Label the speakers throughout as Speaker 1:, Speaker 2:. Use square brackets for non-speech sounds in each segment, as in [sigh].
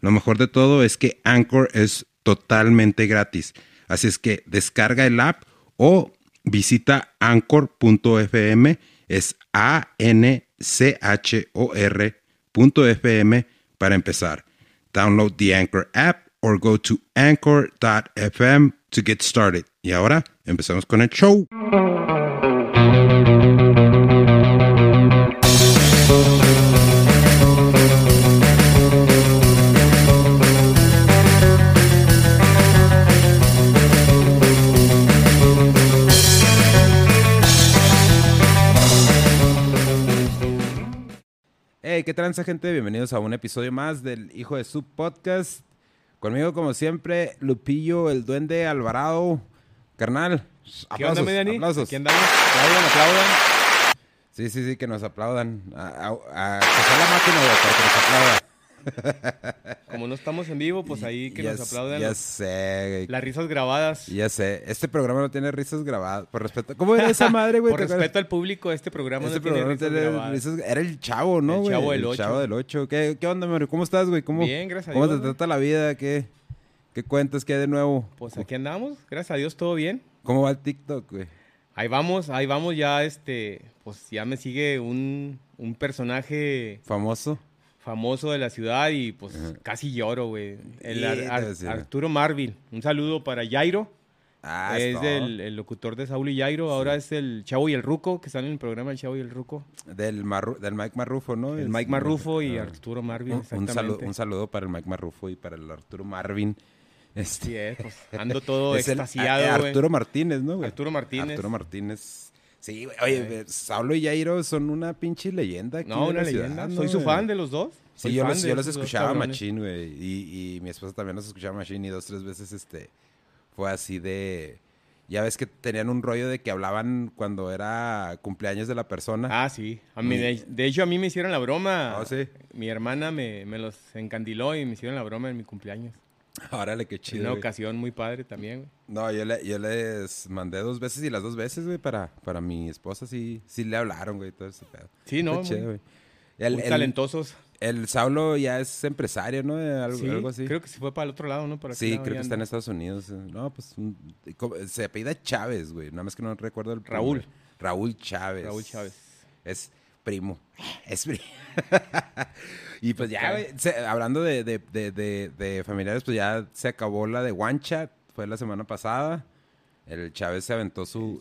Speaker 1: Lo mejor de todo es que Anchor es totalmente gratis. Así es que descarga el app o visita anchor.fm, es A-N-C-H-O-R.fm para empezar. Download the Anchor app or go to anchor.fm to get started. Y ahora empezamos con el show. ¿Qué tranza gente? Bienvenidos a un episodio más del Hijo de Sub Podcast. Conmigo, como siempre, Lupillo, el Duende Alvarado. Carnal,
Speaker 2: ¿Qué onda,
Speaker 1: aplausos,
Speaker 2: Mediani?
Speaker 1: aplausos.
Speaker 2: Aquí andamos. Aplaudan, aplaudan.
Speaker 1: Sí, sí, sí, que nos aplaudan. A, a- a- que sea la máquina, güey, para que nos aplauda. [laughs]
Speaker 2: Como no estamos en vivo, pues ahí que
Speaker 1: Ya
Speaker 2: nos aplaudan
Speaker 1: Ya
Speaker 2: las,
Speaker 1: sé,
Speaker 2: las risas grabadas.
Speaker 1: Ya sé. Este programa no tiene risas grabadas. Por respeto. ¿Cómo era esa madre, güey? [laughs]
Speaker 2: Por respeto al público, este programa
Speaker 1: Este
Speaker 2: no tiene risas
Speaker 1: tiene
Speaker 2: grabadas.
Speaker 1: risas- Era el chavo, ¿no,
Speaker 2: El
Speaker 1: güey?
Speaker 2: Chavo del
Speaker 1: El
Speaker 2: Ocho.
Speaker 1: chavo del 8. ¿Qué, ¿Qué onda, Mario? ¿Cómo estás, güey? ¿Cómo,
Speaker 2: Bien, gracias a
Speaker 1: ¿Cómo
Speaker 2: Dios,
Speaker 1: te
Speaker 2: güey.
Speaker 1: trata la vida? ¿Qué, ¿Qué cuentas? ¿Qué hay de nuevo?
Speaker 2: Pues aquí andamos, gracias a Dios, todo bien.
Speaker 1: ¿Cómo va el TikTok, güey?
Speaker 2: Ahí vamos, ahí vamos ya, este, pues ya me sigue un, un personaje
Speaker 1: ¿Famoso?
Speaker 2: Famoso de la ciudad y pues casi lloro, güey. El Ar- Ar-. Arturo Marvin. Un saludo para Jairo.
Speaker 1: Ah,
Speaker 2: es del el locutor de Saúl y Jairo. Ahora es el Chavo y el Ruco, que están en el programa El Chavo y el Ruco.
Speaker 1: Del, Marru- del Mike Marrufo, ¿no?
Speaker 2: El Mike Marrufo y
Speaker 1: Ah.
Speaker 2: Arturo Marvin,
Speaker 1: Un, saludo, un saludo para el Mike Marrufo y para el Arturo Marvin. Este,
Speaker 2: Sí, es, pues, ando todo [laughs] extasiado.
Speaker 1: Arturo Martínez, ¿no, güey?
Speaker 2: Arturo Martínez.
Speaker 1: Arturo Martínez. Sí, güey. Oye, Saulo y Jairo son una pinche leyenda. aquí
Speaker 2: No, una
Speaker 1: ciudad,
Speaker 2: leyenda.
Speaker 1: ¿no,
Speaker 2: Soy su fan de los dos.
Speaker 1: Sí, yo los, yo los escuchaba machín, güey. Y, y mi esposa también los escuchaba machín. Y dos, tres veces, este, fue así de... Ya ves que tenían un rollo de que hablaban cuando era cumpleaños de la persona.
Speaker 2: Ah, sí. A mí, de, de hecho, a mí me hicieron la broma.
Speaker 1: Ah, ¿sí?
Speaker 2: Mi hermana me, me los encandiló y me hicieron la broma en mi cumpleaños. [laughs]
Speaker 1: Órale, qué chido.
Speaker 2: una
Speaker 1: güey.
Speaker 2: ocasión muy padre también, güey.
Speaker 1: No, yo, le- yo les mandé dos veces y las dos veces, güey, para, para mi esposa sí, sí le hablaron, güey, todo ese pedo.
Speaker 2: Sí, ¿no?
Speaker 1: Chido, güey. El,
Speaker 2: muy
Speaker 1: el-
Speaker 2: talentosos.
Speaker 1: el Saulo ya es empresario, ¿no? Eh, Algo,
Speaker 2: Sí,
Speaker 1: algo así.
Speaker 2: creo que se fue para el otro lado, ¿no? Para
Speaker 1: Sí, creo que está en Estados Unidos. eh. No, pues un- se apellida Chávez, güey. Nada más que no recuerdo el
Speaker 2: Raúl.
Speaker 1: nombre. Raúl Chávez.
Speaker 2: Raúl Chávez.
Speaker 1: Es primo. Es primo. [laughs] y pues ya, se- hablando de, de, de, familiares, pues ya se acabó la de One Chat. Fue la semana pasada. El Chávez se aventó su,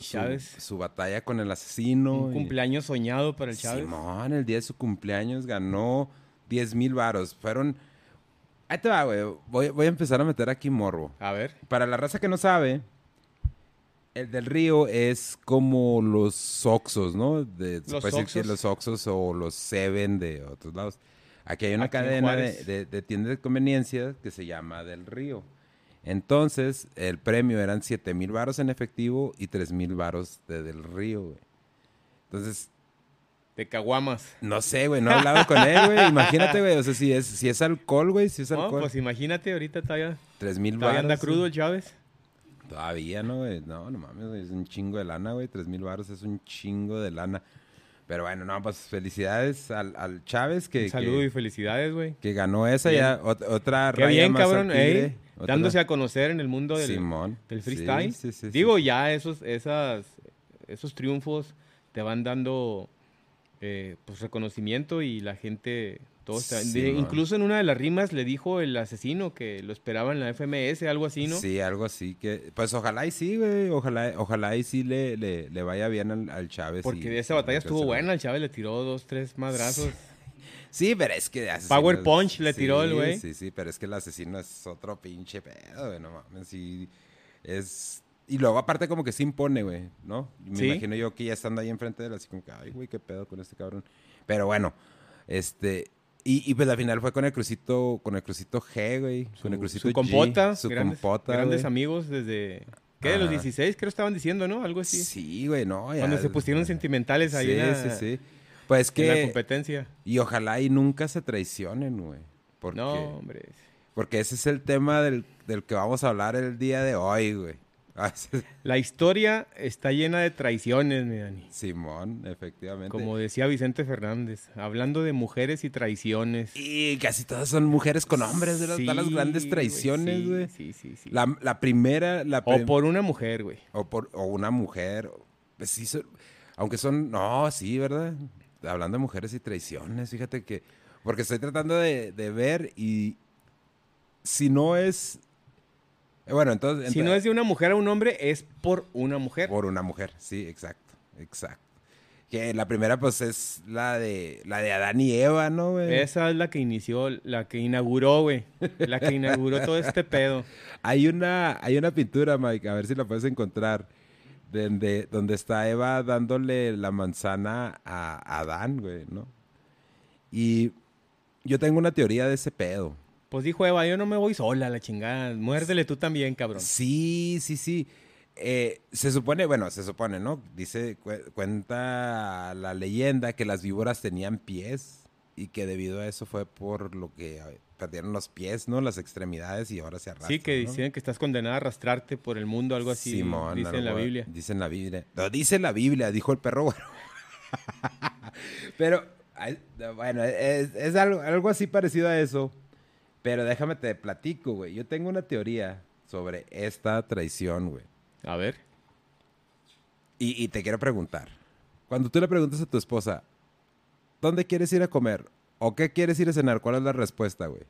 Speaker 1: su, batalla con el asesino.
Speaker 2: Un
Speaker 1: y-
Speaker 2: cumpleaños soñado para el Chávez.
Speaker 1: Simón, el día de su cumpleaños ganó 10 mil varos. Fueron... Ahí te va, güey. Voy, voy a empezar a meter aquí morbo.
Speaker 2: A ver.
Speaker 1: Para la raza que no sabe, el del río es como los Oxos, ¿no? De,
Speaker 2: Los
Speaker 1: puede decir que
Speaker 2: Oxxos.
Speaker 1: los Oxos o los Seven de otros lados. Aquí hay una
Speaker 2: Aquí
Speaker 1: cadena de,
Speaker 2: Juárez.
Speaker 1: de- de tiendas de conveniencia que se llama Del Río. Entonces, el premio eran 7 mil varos en efectivo y 3 mil varos de Del Río, güey. Entonces,
Speaker 2: De Caguamas.
Speaker 1: no sé, güey, no he hablado con él, güey. Imagínate, güey, o sea, si es, si es alcohol, güey, si es
Speaker 2: No,
Speaker 1: alcohol,
Speaker 2: pues imagínate, ahorita todavía,
Speaker 1: 3 mil
Speaker 2: todavía
Speaker 1: varos.
Speaker 2: anda crudo el Chávez.
Speaker 1: Todavía, ¿no, güey? No, no mames, es un chingo de lana, güey. Tres mil baros es un chingo de lana. Pero bueno, no, pues felicidades al, al Chávez que,
Speaker 2: Un saludo y felicidades, güey.
Speaker 1: que ganó esa
Speaker 2: Bien.
Speaker 1: ya. ot- otra
Speaker 2: Qué
Speaker 1: raya
Speaker 2: bien,
Speaker 1: más
Speaker 2: cabrón.
Speaker 1: tigre,
Speaker 2: ey,
Speaker 1: otra-
Speaker 2: dándose a conocer en el mundo del,
Speaker 1: Simón.
Speaker 2: del freestyle.
Speaker 1: sí, sí, sí,
Speaker 2: Digo, ya esos, esas, esos triunfos te van dando eh, pues reconocimiento y la gente, todos
Speaker 1: Sí,
Speaker 2: incluso en una de las rimas le dijo el asesino que lo esperaba en la FMS, algo así, ¿no?
Speaker 1: Sí, algo así que... Pues ojalá y sí, güey. Ojalá, ojalá y sí le, le, le vaya bien al, al Chávez.
Speaker 2: Porque
Speaker 1: y-
Speaker 2: esa batalla
Speaker 1: y
Speaker 2: estuvo buena, el Chávez le tiró dos, tres madrazos. [laughs]
Speaker 1: Sí, pero es que...
Speaker 2: Power punch le tiró el güey.
Speaker 1: Sí, sí, pero es que el asesino es otro pinche pedo, güey, no mames. Sí, es... Y luego aparte como que se impone, güey, ¿no? Me
Speaker 2: Sí.
Speaker 1: imagino yo que ya estando ahí enfrente de él, así como que, ay, güey, qué pedo con este cabrón. Pero bueno, este... Y, y pues al final fue con el crucito, con el crucito G, güey. Con el crucito
Speaker 2: su compota,
Speaker 1: G, su
Speaker 2: grandes,
Speaker 1: compota,
Speaker 2: grandes
Speaker 1: güey.
Speaker 2: amigos desde... ¿Qué? De los
Speaker 1: Ajá.
Speaker 2: 16 creo estaban diciendo, ¿no? Algo así.
Speaker 1: Sí, güey, no. ya-
Speaker 2: Cuando se pusieron sentimentales ahí
Speaker 1: sí,
Speaker 2: en, la,
Speaker 1: sí, sí. Pues
Speaker 2: en la
Speaker 1: que...
Speaker 2: competencia.
Speaker 1: Y ojalá y nunca se traicionen, güey. Porque,
Speaker 2: No, hombre.
Speaker 1: porque ese es el tema del, del que vamos a hablar el día de hoy, güey. Ah, [laughs]
Speaker 2: La historia está llena de traiciones, mi Dani.
Speaker 1: Simón, efectivamente.
Speaker 2: Como decía Vicente Fernández, hablando de mujeres y traiciones.
Speaker 1: Y casi todas son mujeres con hombres, ¿verdad?
Speaker 2: Sí,
Speaker 1: Todas las grandes traiciones, güey.
Speaker 2: Sí, sí, sí.
Speaker 1: La, la primera, la
Speaker 2: O por una mujer, güey.
Speaker 1: o por o una mujer. Pues sí, son- aunque son, no, sí, ¿verdad? Hablando de mujeres y traiciones, fíjate que, porque estoy tratando de, de ver y si no es, bueno, entonces,
Speaker 2: Si no es de una mujer a un hombre, es por una mujer.
Speaker 1: por una mujer, sí, exacto, exacto. Que la primera, pues, es la de, la de Adán y Eva, ¿no, güey?
Speaker 2: Esa es la que inició, la que inauguró, güey. La que inauguró todo este pedo. [laughs]
Speaker 1: Hay una, hay una pintura, Mike, a ver si la puedes encontrar, donde, donde está Eva dándole la manzana a Adán, güey, ¿no? Y yo tengo una teoría de ese pedo.
Speaker 2: Pues dijo Eva, yo no me voy sola, la chingada. Muérdele tú también, cabrón.
Speaker 1: Sí, sí, sí. Eh, se supone, bueno, se supone, ¿no? Dice, cu- cuenta la leyenda que las víboras tenían pies y que debido a eso fue por lo que perdieron los pies, ¿no? Las extremidades y ahora se arrastran.
Speaker 2: Sí, que
Speaker 1: ¿no?
Speaker 2: dicen que estás condenada a arrastrarte por el mundo, algo así.
Speaker 1: Simón,
Speaker 2: dice en la Biblia.
Speaker 1: Dice en la Biblia. No, dice la Biblia, dijo el perro, bueno. [laughs] Pero, bueno, es, es algo, algo así parecido a eso. Pero déjame te platico, güey. Yo tengo una teoría sobre esta traición, güey.
Speaker 2: A ver.
Speaker 1: Y, y te quiero preguntar. Cuando tú le preguntas a tu esposa, ¿dónde quieres ir a comer? ¿O qué quieres ir a cenar? ¿Cuál es la respuesta, güey?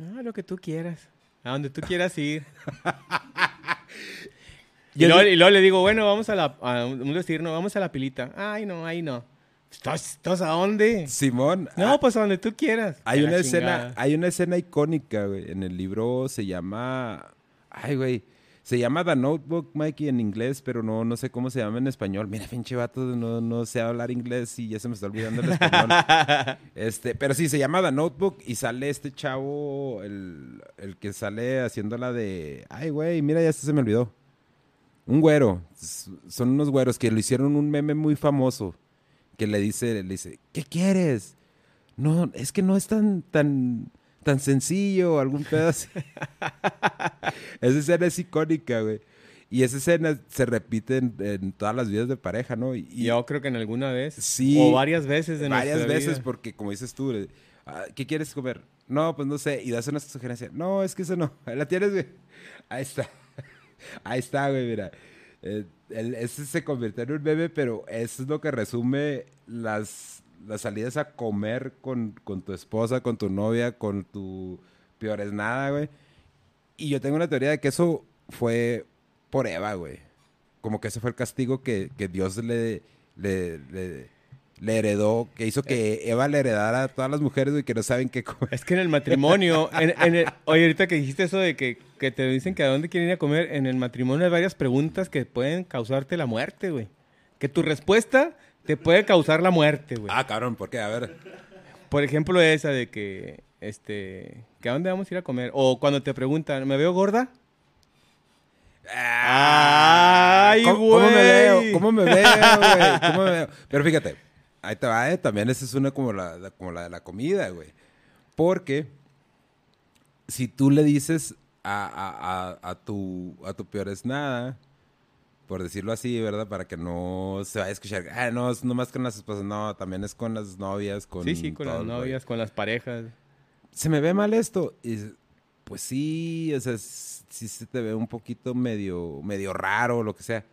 Speaker 2: Ah, lo que tú quieras. A donde tú quieras ir. [laughs] y, luego,
Speaker 1: di-
Speaker 2: y luego le digo, bueno, vamos a la, a un decir, no, vamos a la pilita. Ay, no, ahí no. ¿Estás, estás a dónde?
Speaker 1: Simón.
Speaker 2: No,
Speaker 1: ah,
Speaker 2: pues a donde tú quieras.
Speaker 1: Hay una escena, hay una escena icónica, güey. En el libro se llama. Ay, güey. Se llama The Notebook, Mikey, en inglés, pero no, no sé cómo se llama en español. Mira, pinche vato, no, no sé hablar inglés y ya se me está olvidando el español. [laughs] este, pero sí, se llama The Notebook y sale este chavo, el, el que sale haciendo la de. Ay, güey, mira, ya se me olvidó. Un güero. Son unos güeros que lo hicieron un meme muy famoso. Que le dice, le dice, ¿qué quieres? No, es que no es tan, tan, tan sencillo, algún pedo así. [laughs] esa escena es icónica, güey. Y esa escena se repite en, en todas las vidas de pareja, ¿no? Y,
Speaker 2: Yo creo que en alguna vez.
Speaker 1: Sí.
Speaker 2: O varias veces de
Speaker 1: varias veces,
Speaker 2: vida.
Speaker 1: porque como dices tú, ah, ¿qué quieres comer? No, pues no sé. Y das una sugerencia. No, es que eso no. [laughs] La tienes, güey. Ahí está. [laughs] Ahí está, güey, mira. Eh, el- ese se convirtió en un meme, pero eso es lo que resume las, las salidas a comer con, con tu esposa, con tu novia, con tu peor es nada, güey. Y yo tengo una teoría de que eso fue por Eva, güey. Como que ese fue el castigo que, que Dios le, le, le heredó, que hizo que Eva le heredara a todas las mujeres, güey, que no saben qué comer.
Speaker 2: Es que en el matrimonio, en, en el- oye, ahorita que dijiste eso de que, que te dicen que a dónde quieren ir a comer, en el matrimonio hay varias preguntas que pueden causarte la muerte, güey. Que tu respuesta te puede causar la muerte, güey.
Speaker 1: Ah, cabrón, ¿por qué? A ver.
Speaker 2: Por ejemplo, esa de que, este, que a dónde vamos a ir a comer. O cuando te preguntan, ¿me veo gorda? ¡Ay,
Speaker 1: ¿Cómo, cómo me
Speaker 2: güey!
Speaker 1: veo? ¿Cómo me veo, güey? ¿Cómo me veo? Pero fíjate, ahí te va, ¿eh? También esa es una como la, la- como la de la comida, güey. Porque si tú le dices a, a- a- a tu, a tu peor es nada, por decirlo así, ¿verdad? Para que no se vaya a escuchar, ah, no, es nomás con las esposas, no, también es con las novias, con
Speaker 2: Sí, sí, con
Speaker 1: todo
Speaker 2: las novias, con las parejas.
Speaker 1: se me ve mal esto. Y pues sí, o sea, sí se te ve un poquito medio, medio raro, lo que sea.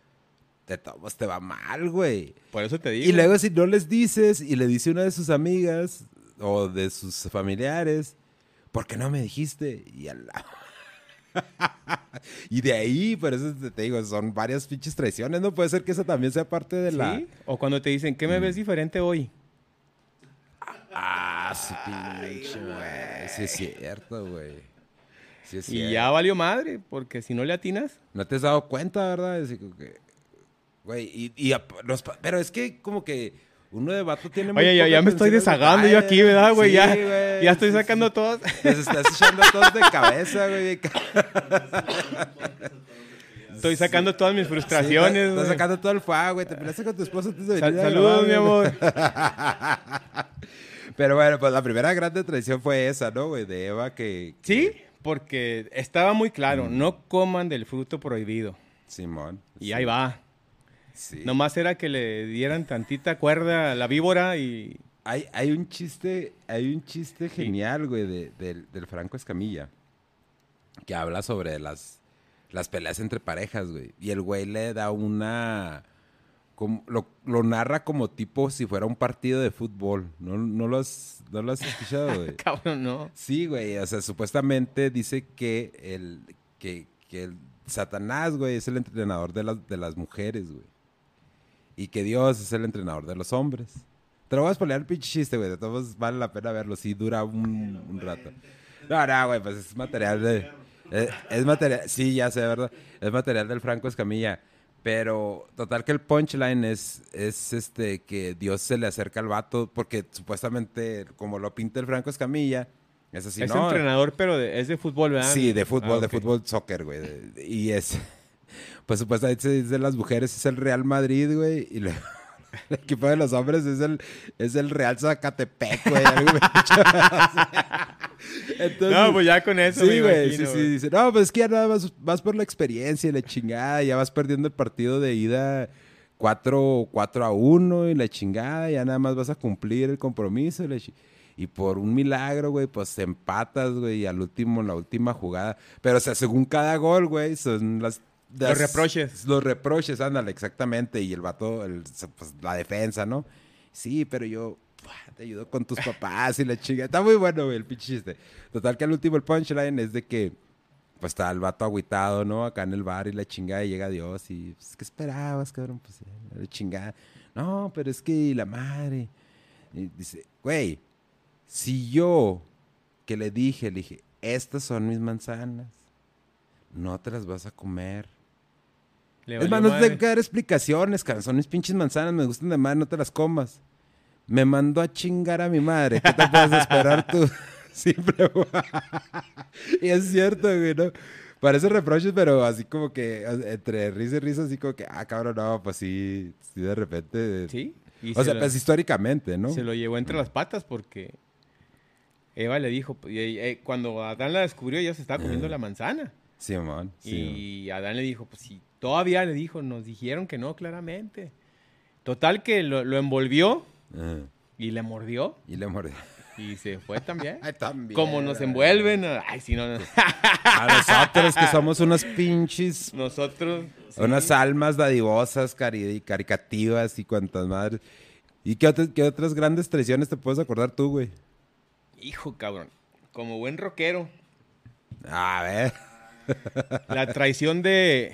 Speaker 1: De todos te va mal, güey.
Speaker 2: Por eso te digo.
Speaker 1: Y luego si no les dices y le dice una de sus amigas o de sus familiares, ¿por qué no me dijiste? Y a la- [laughs] y de ahí, por eso te digo, son varias pinches traiciones, ¿no? Puede ser que esa también sea parte de la...
Speaker 2: ¿Sí? O cuando te dicen, ¿qué me ves diferente hoy?
Speaker 1: Ah, sí, pinche, güey. Sí es cierto, güey. Sí es
Speaker 2: Y
Speaker 1: cierto.
Speaker 2: ya valió madre, porque si no le atinas,
Speaker 1: No te has dado cuenta, ¿verdad? Como que, güey, y, y nos pa- pero es que como que Uno de vato tiene
Speaker 2: Oye, ya, me estoy desagando yo aquí. ¿verdad, güey?
Speaker 1: Sí,
Speaker 2: ya,
Speaker 1: güey,
Speaker 2: ya estoy
Speaker 1: sí,
Speaker 2: sacando
Speaker 1: sí.
Speaker 2: todos.
Speaker 1: Los estás echando todos de cabeza, güey. [laughs]
Speaker 2: Estoy sacando todas mis
Speaker 1: Sí,
Speaker 2: frustraciones,
Speaker 1: estás- Estás sacando todo el fuego, güey. Te peleaste con tu esposa antes de venir a
Speaker 2: saludos,
Speaker 1: grabar,
Speaker 2: mi amor. [laughs]
Speaker 1: Pero bueno, pues la primera grande traición fue esa, ¿no, güey? De Eva que... que-
Speaker 2: Sí, porque estaba muy claro, no coman del fruto prohibido.
Speaker 1: Simón.
Speaker 2: Y
Speaker 1: sí,
Speaker 2: ahí va.
Speaker 1: Sí.
Speaker 2: Nomás era que le dieran tantita cuerda a la víbora y...
Speaker 1: Hay, hay un chiste, hay un chiste genial, güey, de- del, del Franco Escamilla. Que habla sobre las, las peleas entre parejas, güey. Y el güey le da una... como- lo, lo narra como tipo si fuera un partido de fútbol. ¿No, no, lo, has, no lo has escuchado, [laughs] güey?
Speaker 2: Cabrón, no.
Speaker 1: Sí, güey. O sea, supuestamente dice que el, que, que el Satanás, güey, es el entrenador de las, de las mujeres, güey. Y que Dios es el entrenador de los hombres. Te lo voy a spoilear el pinche chiste, güey. De todos vale la pena verlo. Sí, dura un, un rato. No, no, güey, pues es material de... Es, es material... Sí, ya sé, ¿verdad? Es material del Franco Escamilla. Pero, total que el punchline es, es este, que Dios se le acerca al vato porque supuestamente, como lo pinta el Franco Escamilla, es así,
Speaker 2: es
Speaker 1: ¿no?
Speaker 2: entrenador, pero de- es de fútbol, ¿verdad?
Speaker 1: Sí, de fútbol,
Speaker 2: Ah,
Speaker 1: de
Speaker 2: ok.
Speaker 1: fútbol, soccer, güey. de- de- Y es, pues supuestamente se dice las mujeres es el Real Madrid, güey. Y luego [laughs] el equipo de los hombres es el, es el Real Zacatepec, güey. algo me- [laughs] Entonces,
Speaker 2: No, pues ya con eso
Speaker 1: Sí,
Speaker 2: me
Speaker 1: güey,
Speaker 2: imagino,
Speaker 1: sí, sí.
Speaker 2: güey.
Speaker 1: Dice, no, pues es que ya nada más vas por la experiencia y la chingada. Ya vas perdiendo el partido de ida 4, 4 a 1 y la chingada. Ya nada más vas a cumplir el compromiso. Y, la chi- y por un milagro, güey, pues empatas, güey. Y al último, en la última jugada. Pero, o sea, según cada gol, güey, son las...
Speaker 2: Los reproches.
Speaker 1: Los reproches, ándale, exactamente. Y el vato, el, pues, la defensa, ¿no? Sí, pero yo "Buah, te ayudo con tus papás y la chinga. Está muy bueno, güey, el pinche chiste. Total que al último el punchline es de que pues está el vato agüitado, ¿no? Acá en el bar y la chingada y llega Dios y pues, ¿qué esperabas, cabrón? Pues eh, la chingada. No, pero es que la madre. Y dice, güey, si yo que le dije, le dije, estas son mis manzanas, no te las vas a comer.
Speaker 2: Le
Speaker 1: Es más, no te
Speaker 2: madre.
Speaker 1: tengo que dar explicaciones, mis pinches manzanas, me gustan de madre, no te las comas. Me mandó a chingar a mi madre. ¿Qué te puedes esperar tú? [laughs] Siempre. [laughs] y es cierto, güey, ¿no? Parece reproches, pero así como que entre risa y risa, así como que, ah, cabrón, no, pues sí, sí, de repente.
Speaker 2: Sí. y
Speaker 1: O
Speaker 2: se
Speaker 1: sea,
Speaker 2: lo-
Speaker 1: pues históricamente, ¿no?
Speaker 2: Se lo llevó entre las patas porque Eva le dijo, y, eh, cuando Adán la descubrió, ella se estaba comiendo la manzana.
Speaker 1: Simón, sí.
Speaker 2: Y Adán le dijo, pues sí, todavía le dijo, nos dijeron que no, claramente. Total que lo, lo envolvió
Speaker 1: Ajá.
Speaker 2: y le mordió
Speaker 1: Y le mordió.
Speaker 2: y se fue también. [laughs]
Speaker 1: También.
Speaker 2: Como nos envuelven. Ay, si no, no.
Speaker 1: A nosotros que somos unos pinches
Speaker 2: nosotros... sí.
Speaker 1: Unas almas dadivosas, cari- caricativas y cuantas madres. ¿Y qué, otras- qué otras grandes traiciones te puedes acordar tú, güey?
Speaker 2: Hijo, cabrón. Como buen rockero.
Speaker 1: A ver.
Speaker 2: La traición de,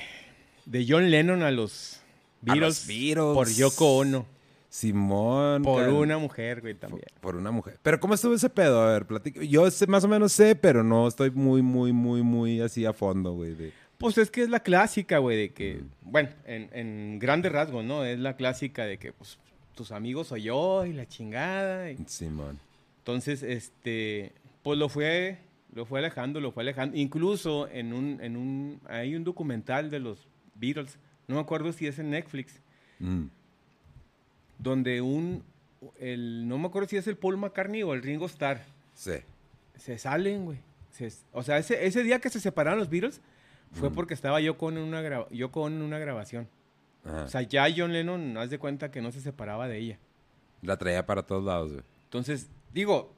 Speaker 2: de John Lennon a los Beatles, por Yoko Ono.
Speaker 1: Simón.
Speaker 2: Por una mujer, güey, también.
Speaker 1: Por una mujer. Pero ¿cómo estuvo ese pedo? A ver, platica. Yo sé, más o menos sé, pero no estoy muy, muy, muy, muy así a fondo, güey. de-
Speaker 2: Pues es que es la clásica, güey, de que, bueno, en, en grandes rasgos, ¿no? Es la clásica de que, pues, tus amigos soy yo y la chingada. y-
Speaker 1: Simón.
Speaker 2: Entonces, este, pues lo fue, lo fue alejando, lo fue alejando. Incluso en un, en un, hay un documental de los Beatles, no me acuerdo si es en Netflix,
Speaker 1: Mm.
Speaker 2: donde un, el, no me acuerdo si es el Paul McCartney o el Ringo Starr,
Speaker 1: Sí.
Speaker 2: se salen, güey. Se- o sea, ese, ese día que se separaron los Beatles fue
Speaker 1: Mm.
Speaker 2: porque estaba yo con una, gra- Ono en una grabación.
Speaker 1: Ajá.
Speaker 2: O sea, ya John Lennon, haz de cuenta que no se separaba de ella.
Speaker 1: La traía para todos lados, güey.
Speaker 2: Entonces, digo,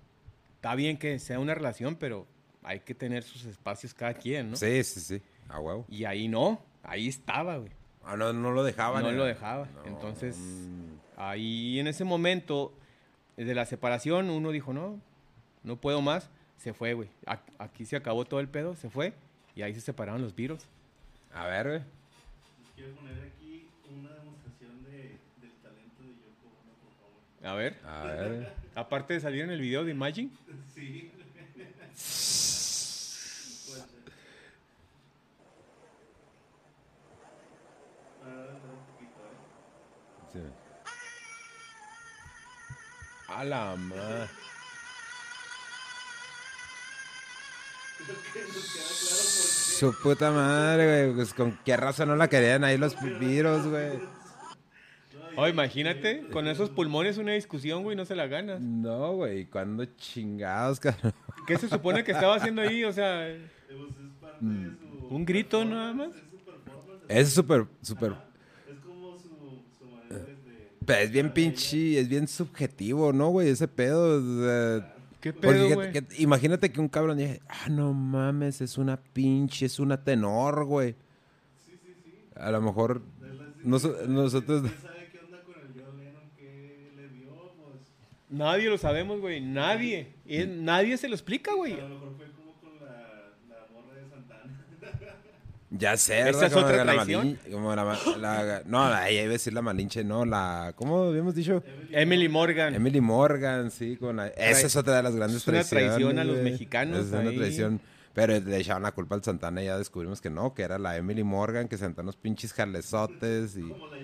Speaker 2: está bien que sea una relación, pero hay que tener sus espacios cada quien, ¿no?
Speaker 1: Sí, sí, sí. A huevo.
Speaker 2: Y ahí no, ahí estaba, güey.
Speaker 1: Ah, no, no lo dejaban.
Speaker 2: No
Speaker 1: eh.
Speaker 2: lo dejaba.
Speaker 1: No,
Speaker 2: Entonces,
Speaker 1: mm.
Speaker 2: ahí en ese momento de la separación, uno dijo, no, no puedo más. Se fue, güey. Aquí se acabó todo el pedo, se fue. Y ahí se separaron los Beatles.
Speaker 1: A ver, güey.
Speaker 3: Quiero poner aquí una demostración de, del talento de Yoko Ono, por favor.
Speaker 2: A ver,
Speaker 1: A ver,
Speaker 2: aparte de salir en el video de Imagine. [laughs]
Speaker 3: Sí. [laughs] Puede ser. Ahora dentro un poquito, ¿eh?
Speaker 1: Sí. A la madre. Su puta madre, güey. Pues con qué razón no la querían ahí los pipiros, güey.
Speaker 2: Oh, imagínate, con esos pulmones una discusión, güey, no se la ganas.
Speaker 1: No, güey. ¿Cuándo chingados, cabrón?
Speaker 2: ¿Qué se supone que estaba haciendo ahí? O sea,
Speaker 3: su.
Speaker 2: un grito nada más.
Speaker 3: Es su performance.
Speaker 1: Es súper, súper.
Speaker 3: Es como su, su manera de.
Speaker 1: Pero es bien pinche, es bien subjetivo, ¿no, güey? Ese pedo. o sea,
Speaker 2: ¿Qué pedo,
Speaker 1: que- imagínate que un cabrón dice, ah, no mames, es una pinche, es una tenor, güey. A lo mejor noso- nosotros...
Speaker 3: ¿Quién sabe qué onda con el John Lennon? ¿Qué le dio? Pues.
Speaker 2: Nadie lo sabemos, güey. Nadie. Y nadie se lo explica, güey.
Speaker 3: A lo mejor fue como con la, la morra de Santana.
Speaker 1: Ya sé,
Speaker 2: Esa es otra
Speaker 1: la
Speaker 2: traición.
Speaker 1: malin- como la, ma- la- no, la, ella iba a decir la malinche, no, la, ¿cómo habíamos dicho?
Speaker 2: Emily Morgan.
Speaker 1: Emily Morgan, sí, con la, esa es otra de las grandes
Speaker 2: Es una
Speaker 1: traiciones.
Speaker 2: traición a los mexicanos
Speaker 1: Es una
Speaker 2: ahí.
Speaker 1: traición. Pero le echaban la culpa al Santana y ya descubrimos que no, que era la Emily Morgan, que sentó unos pinches jalezotes y...
Speaker 3: Como la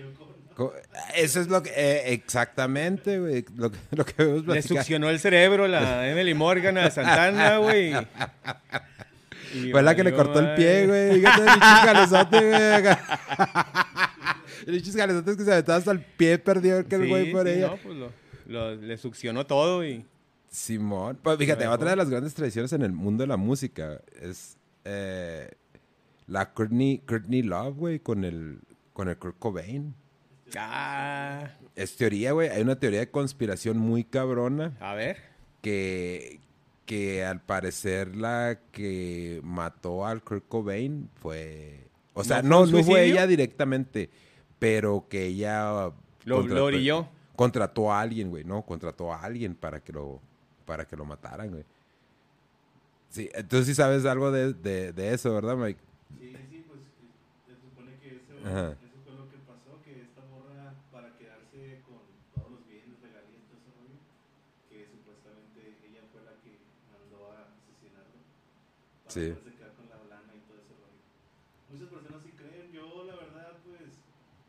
Speaker 1: Eso es lo que... eh, exactamente, güey, lo que, lo que vemos
Speaker 2: Le succionó el cerebro la Emily Morgan a Santana, güey. [laughs] Y
Speaker 1: Fue la que le cortó el pie, güey. Fíjate, pinches jalezotes, güey. [laughs] Pinches jalezotes que se aventaban hasta el pie, perdió que el güey por ella.
Speaker 2: no, pues lo- lo- le succionó todo y...
Speaker 1: Simón. Pues fíjate, otra de las grandes tradiciones en el mundo de la música es eh, la Courtney, Courtney Love, güey, con el, con el Kurt Cobain.
Speaker 2: Ah,
Speaker 1: Es teoría, güey. Hay una teoría de conspiración muy cabrona
Speaker 2: a ver.
Speaker 1: que, que al parecer la que mató al Kurt Cobain fue... O sea,
Speaker 2: ¿No
Speaker 1: no,
Speaker 2: fue
Speaker 1: no, ella directamente, pero que ella...
Speaker 2: Lo, lo orilló.
Speaker 1: Contrató a alguien, güey, ¿no? Contrató a alguien para que lo, para que lo mataran, güey. Sí, entonces sí sabes algo de, de, de eso, ¿verdad, Mike?
Speaker 3: Sí, sí, pues se supone que eso,
Speaker 1: Ajá.
Speaker 3: eso fue lo que pasó, que esta morra, para quedarse con todos los bienes, regalías, todo ese rollo, que supuestamente ella fue la que mandó a asesinarlo, para
Speaker 1: Sí.
Speaker 3: poderse quedar con la lana y todo ese rollo. Muchas personas sí creen, yo la verdad, pues,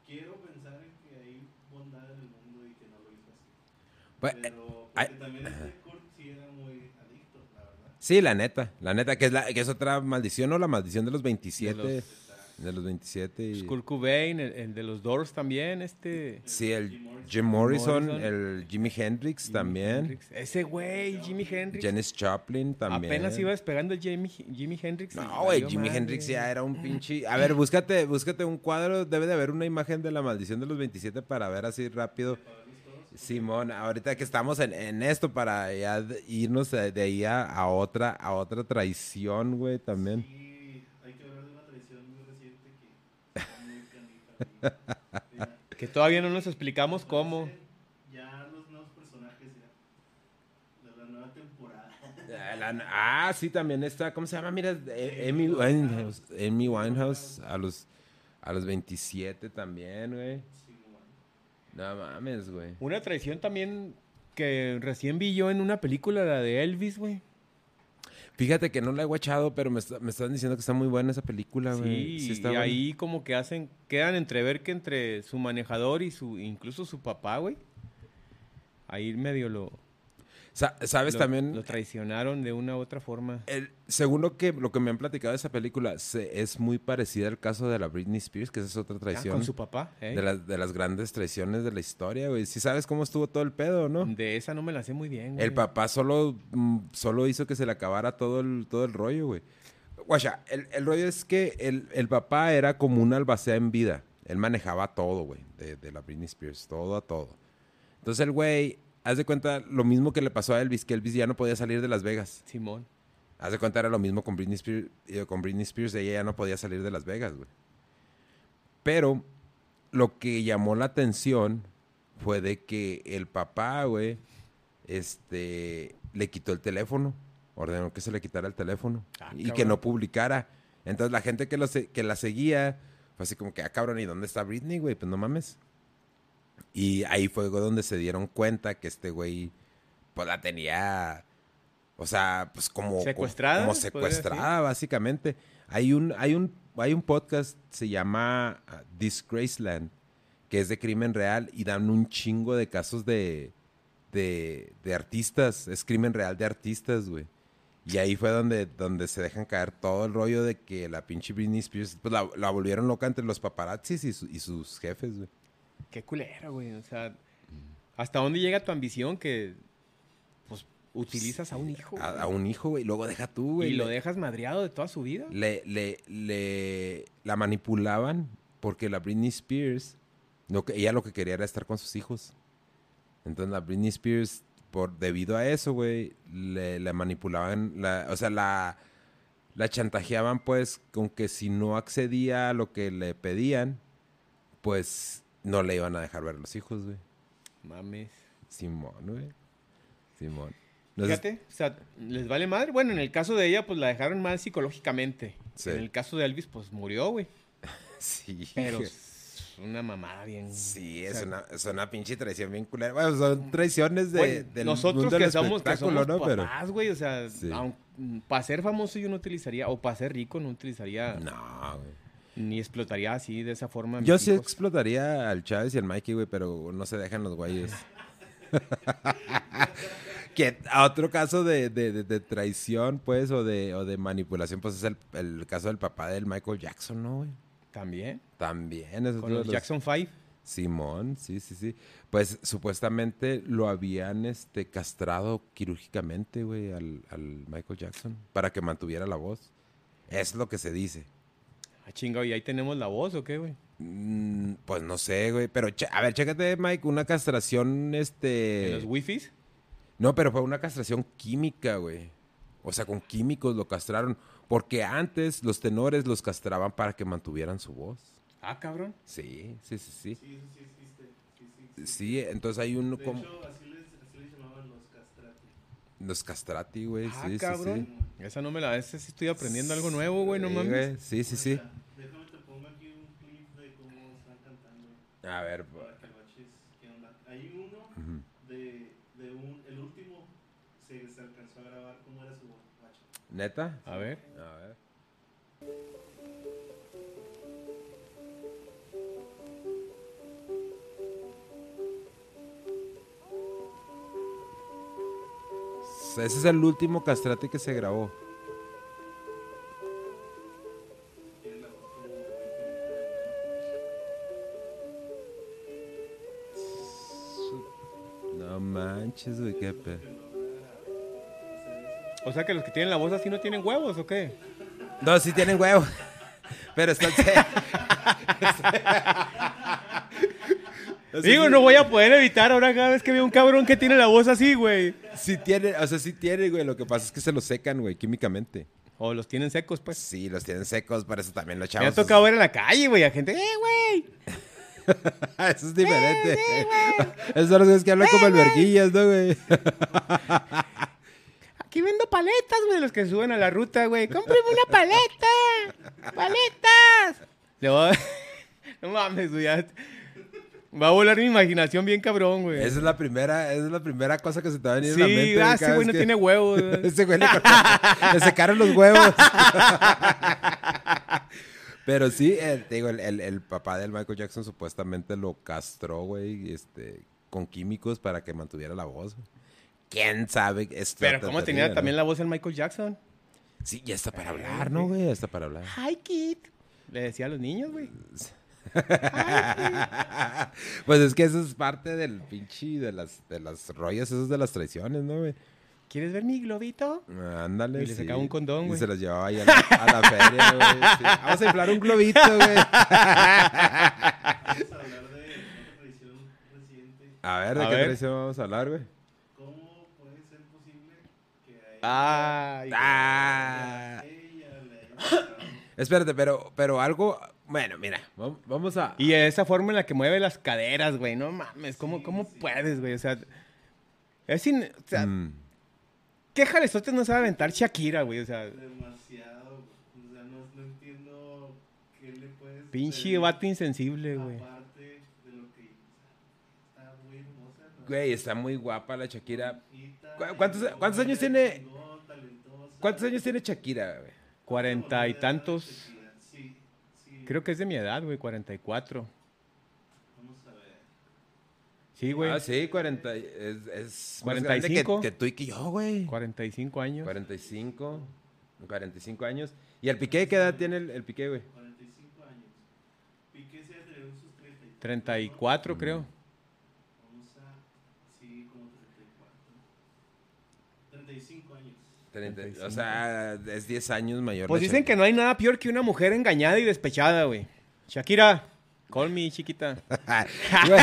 Speaker 3: quiero pensar en que hay bondad en el mundo y que no lo hizo así.
Speaker 1: Pues, eh,
Speaker 3: Pero, porque también este Kurt sí era muy adicto, la verdad.
Speaker 1: Sí, la neta, la neta, que es, la, que es otra maldición, ¿no? La maldición de los 27.
Speaker 2: De
Speaker 1: De
Speaker 2: los-
Speaker 1: los, 27. Y...
Speaker 2: Kurt Cobain, el, el de los Doors también, este...
Speaker 1: Sí, el
Speaker 3: Jim Morrison.
Speaker 1: Jim Morrison,
Speaker 2: Morrison.
Speaker 1: el Jimi Hendrix
Speaker 2: Jimi
Speaker 1: también.
Speaker 2: Hendrix. Ese güey, Jimi Hendrix.
Speaker 1: Janis Joplin también.
Speaker 2: Apenas iba despegando el Jimi, Jimi Hendrix.
Speaker 1: No, güey, Jimi
Speaker 2: madre.
Speaker 1: Hendrix ya era un pinche... [clears throat] A ver, búscate, búscate un cuadro, debe de haber una imagen de la maldición de los 27 para ver así rápido. Simón, ahorita que estamos en, en esto para ya irnos de, de ahí a, a otra a otra traición, güey, también.
Speaker 3: Sí, hay que hablar de una tradición muy reciente que está muy canija. Mira, [laughs]
Speaker 2: Que todavía no nos explicamos cómo.
Speaker 3: Ya los nuevos personajes, ya. De la nueva temporada.
Speaker 1: Ah, la- Ah, sí, también está, ¿cómo se llama? Mira, eh, Amy Winehouse, Amy Winehouse a los, a los 27 también, güey. No mames, güey.
Speaker 2: Una traición también que recién vi yo en una película, la de Elvis, güey.
Speaker 1: Fíjate que no la he guachado, pero me, está- me están diciendo que está muy buena esa película, güey.
Speaker 2: Sí,
Speaker 1: está
Speaker 2: y
Speaker 1: buena.
Speaker 2: ahí como que hacen, quedan entrever que entre su manejador y su, incluso su papá, güey. Ahí medio lo,
Speaker 1: Sa- ¿Sabes
Speaker 2: lo-
Speaker 1: también?
Speaker 2: lo traicionaron de una u otra forma.
Speaker 1: El, según lo que, lo que me han platicado de esa película, se- es muy parecida al caso de la Britney Spears, que esa es otra
Speaker 2: Ah,
Speaker 1: traición.
Speaker 2: con su papá, ¿eh?
Speaker 1: de, las, de las grandes traiciones de la historia, güey. Si sabes cómo estuvo todo el pedo, ¿no?
Speaker 2: De esa no me la sé muy bien, güey.
Speaker 1: El papá solo, mm, solo hizo que se le acabara todo el, todo el rollo, güey. Guacha, el, el rollo es que el, el papá era como un albacea en vida. Él manejaba todo, güey, de, de la Britney Spears, todo a todo. Entonces el güey, haz de cuenta lo mismo que le pasó a Elvis, que Elvis ya no podía salir de Las Vegas.
Speaker 2: Simón.
Speaker 1: Haz de cuenta era lo mismo con Britney Spears, con Britney Spears, ella ya no podía salir de Las Vegas, güey. Pero lo que llamó la atención fue de que el papá, güey, este, le quitó el teléfono, ordenó que se le quitara el teléfono
Speaker 2: Ah,
Speaker 1: y que no publicara. Entonces la gente que, lo se- que la seguía fue así como que, ah, cabrón, ¿y dónde está Britney, güey? Pues no mames. Y ahí fue donde se dieron cuenta que este güey, pues la tenía, o sea, pues como...
Speaker 2: ¿Secuestrada,
Speaker 1: Como secuestrada, básicamente. Hay un, hay un, hay un podcast, se llama ah, Disgraceland, que es de crimen real y dan un chingo de casos de, de, de artistas, es crimen real de artistas, güey. Y ahí fue donde, donde se dejan caer todo el rollo de que la pinche Britney Spears, pues la, la volvieron loca entre los paparazzis y, su- y sus jefes, güey.
Speaker 2: Qué culero, güey. O sea, ¿hasta dónde llega tu ambición que, pues, utilizas a un hijo?
Speaker 1: A, un hijo, güey, luego deja tú, güey.
Speaker 2: y lo dejas madreado de toda su vida.
Speaker 1: le, le, le- la manipulaban porque la Britney Spears, que, ella lo que quería era estar con sus hijos. Entonces la Britney Spears, por, debido a eso, güey, le, le manipulaban, la, o sea, la, la chantajeaban pues con que si no accedía a lo que le pedían, pues no le iban a dejar ver a los hijos, güey.
Speaker 2: Mames.
Speaker 1: Simón, güey. Simón. No
Speaker 2: Fíjate, o sea, les vale madre. Bueno, en el caso de ella, pues la dejaron mal psicológicamente.
Speaker 1: Sí.
Speaker 2: En el caso de Elvis, pues murió, güey. [laughs]
Speaker 1: Sí.
Speaker 2: Pero es una mamada bien.
Speaker 1: Sí,
Speaker 2: o
Speaker 1: es,
Speaker 2: sea,
Speaker 1: una, es una pinche traición bien culera. Bueno, son traiciones de,
Speaker 2: güey,
Speaker 1: del
Speaker 2: nosotros
Speaker 1: mundo del
Speaker 2: que somos, que somos
Speaker 1: ¿no? Pero
Speaker 2: papás, güey, o sea,
Speaker 1: Sí.
Speaker 2: para ser famoso yo no utilizaría, o para ser rico no utilizaría,
Speaker 1: no, güey.
Speaker 2: Ni explotaría así de esa forma.
Speaker 1: Yo sí
Speaker 2: hijos.
Speaker 1: explotaría al Chávez y al Mikey, güey, pero no se dejan los güeyes. [laughs] que a otro caso de, de- de- de traición, pues, o de, o de manipulación, pues es el, el caso del papá del Michael Jackson, ¿no, güey?
Speaker 2: También,
Speaker 1: También. Es
Speaker 2: con los- Jackson 5.
Speaker 1: Simón, sí, sí, sí. Pues supuestamente lo habían este, castrado quirúrgicamente, güey, al, al Michael Jackson, para que mantuviera la voz. Es lo que se dice.
Speaker 2: Ah, chinga, ¿y ahí tenemos la voz o qué, güey?
Speaker 1: Mm, pues no sé, güey, pero che- a ver, chécate, Mike, una castración,
Speaker 2: ¿En
Speaker 1: este...
Speaker 2: los wifis?
Speaker 1: No, pero fue una castración química, güey. O sea, con químicos lo castraron. Porque antes los tenores los castraban para que mantuvieran su voz.
Speaker 2: Ah, cabrón.
Speaker 1: Sí, sí, sí, sí.
Speaker 3: Sí, eso sí existe. Sí, sí, existe.
Speaker 1: Sí, entonces hay uno
Speaker 3: De
Speaker 1: como...
Speaker 3: hecho, así les, así les llamaban los castrati.
Speaker 1: Los castrati, güey,
Speaker 2: Ah,
Speaker 1: sí, sí,
Speaker 2: cabrón.
Speaker 1: sí.
Speaker 2: Esa no me la... Esa sí estoy aprendiendo algo nuevo, güey, no
Speaker 1: Sí,
Speaker 2: mames.
Speaker 1: güey, Sí, sí, sí.
Speaker 3: Déjame te pongo aquí un clip de cómo están cantando.
Speaker 1: A ver,
Speaker 3: Para que baches qué onda. Hay uno de, de un. El último se, se alcanzó a grabar cómo era su voz. Bacha.
Speaker 1: ¿neta?
Speaker 2: A ver.
Speaker 1: A ver. Ese es el último castrati que se grabó. No manches, güey, qué pe...
Speaker 2: O sea que los que tienen la voz así no tienen huevos, ¿o qué?
Speaker 1: No, sí tienen huevo. [laughs] Pero están... [laughs]
Speaker 2: Digo, no voy a poder evitar ahora cada vez que veo un cabrón que tiene la voz así, güey.
Speaker 1: Sí tiene, o sea, sí tiene, güey. Lo que pasa es que se los secan, güey, químicamente.
Speaker 2: O los tienen secos, pues.
Speaker 1: Sí, los tienen secos, por eso también los
Speaker 2: Me
Speaker 1: chavos.
Speaker 2: ha tocado ver en la calle, güey, a gente, ¡eh, güey! [laughs]
Speaker 1: Eso es diferente. Esos son los güeyes que hablan como alberguillas, ¿no, güey? [laughs]
Speaker 2: Aquí vendo paletas, güey, los que suben a la ruta, güey. ¡Cómpreme una paleta! ¡Paletas! [laughs] A- No mames, güey. Va a volar mi imaginación bien cabrón, güey.
Speaker 1: Esa es la primera, esa es la primera cosa que se te va a venir
Speaker 2: Sí,
Speaker 1: a la mente.
Speaker 2: ah, ese güey no
Speaker 1: que-
Speaker 2: tiene huevos. [laughs]
Speaker 1: Ese güey le, cortaron- le secaron los huevos. [laughs] Pero sí, el, te digo, el, el- el papá del Michael Jackson supuestamente lo castró, güey, este, con químicos para que mantuviera la voz. ¿Quién sabe? Esto
Speaker 2: Pero ¿cómo
Speaker 1: te
Speaker 2: tenía también la voz el Michael Jackson?
Speaker 1: Sí, ya está para hablar, ¿no, güey? Ya está para hablar.
Speaker 2: Hi, kid. Le decía a los niños, güey. [laughs]
Speaker 1: pues es que eso es parte del pinche, de las, de las rollas, eso es de las traiciones, ¿no, güey?
Speaker 2: ¿Quieres ver mi globito?
Speaker 1: Ándale.
Speaker 2: Y le
Speaker 1: sí.
Speaker 2: sacaba un condón,
Speaker 1: Y
Speaker 2: güey.
Speaker 1: se los llevaba ahí a la, a la feria, güey. sí. Vamos a inflar un globito, güey. [laughs]
Speaker 3: Vamos a hablar de otra tradición reciente.
Speaker 1: A ver, ¿de
Speaker 2: A
Speaker 1: qué
Speaker 2: ver.
Speaker 1: traición vamos a hablar, güey?
Speaker 3: ¿Cómo puede ser posible que a ella,
Speaker 1: Ah.
Speaker 3: ella le haya pasado?
Speaker 1: Espérate, pero, pero algo... Bueno, mira, vam- vamos a...
Speaker 2: Y esa forma en la que mueve las caderas, güey. No mames, ¿cómo, cómo puedes, güey? O sea, es sin... O sea,
Speaker 1: Mm,
Speaker 2: ¿qué jalezotes no sabe aventar Shakira, güey? O sea,
Speaker 3: Demasiado. O sea, no, no entiendo qué le puedes.
Speaker 2: pinche
Speaker 3: pedir
Speaker 2: vato insensible, güey.
Speaker 3: Aparte de lo que. Está muy hermosa. ¿no?
Speaker 1: Güey, está muy guapa la Shakira.
Speaker 3: Bonita,
Speaker 1: ¿Cu- cuántos- años tiene? ¿Cuántos años tiene Shakira, güey?
Speaker 2: Cuarenta y tantos. Creo que es de mi edad, güey, 44.
Speaker 3: Vamos a ver.
Speaker 2: Sí, güey.
Speaker 1: Ah, sí, 40. y- Es, es más
Speaker 2: 45.
Speaker 1: grande que, que tú y que yo, güey.
Speaker 2: 45 años.
Speaker 1: 45. 45 años. ¿Y el Piqué qué edad tiene el, el Piqué, güey?
Speaker 3: 45 años. Piqué se tener sus 33.
Speaker 2: 34, creo.
Speaker 3: Vamos a. Sí, como 34. 35 años.
Speaker 1: 30, o sea, es 10 años mayor.
Speaker 2: Pues dicen que no hay nada peor que una mujer engañada y despechada, güey. Shakira, call me, chiquita. [laughs]
Speaker 1: Güey.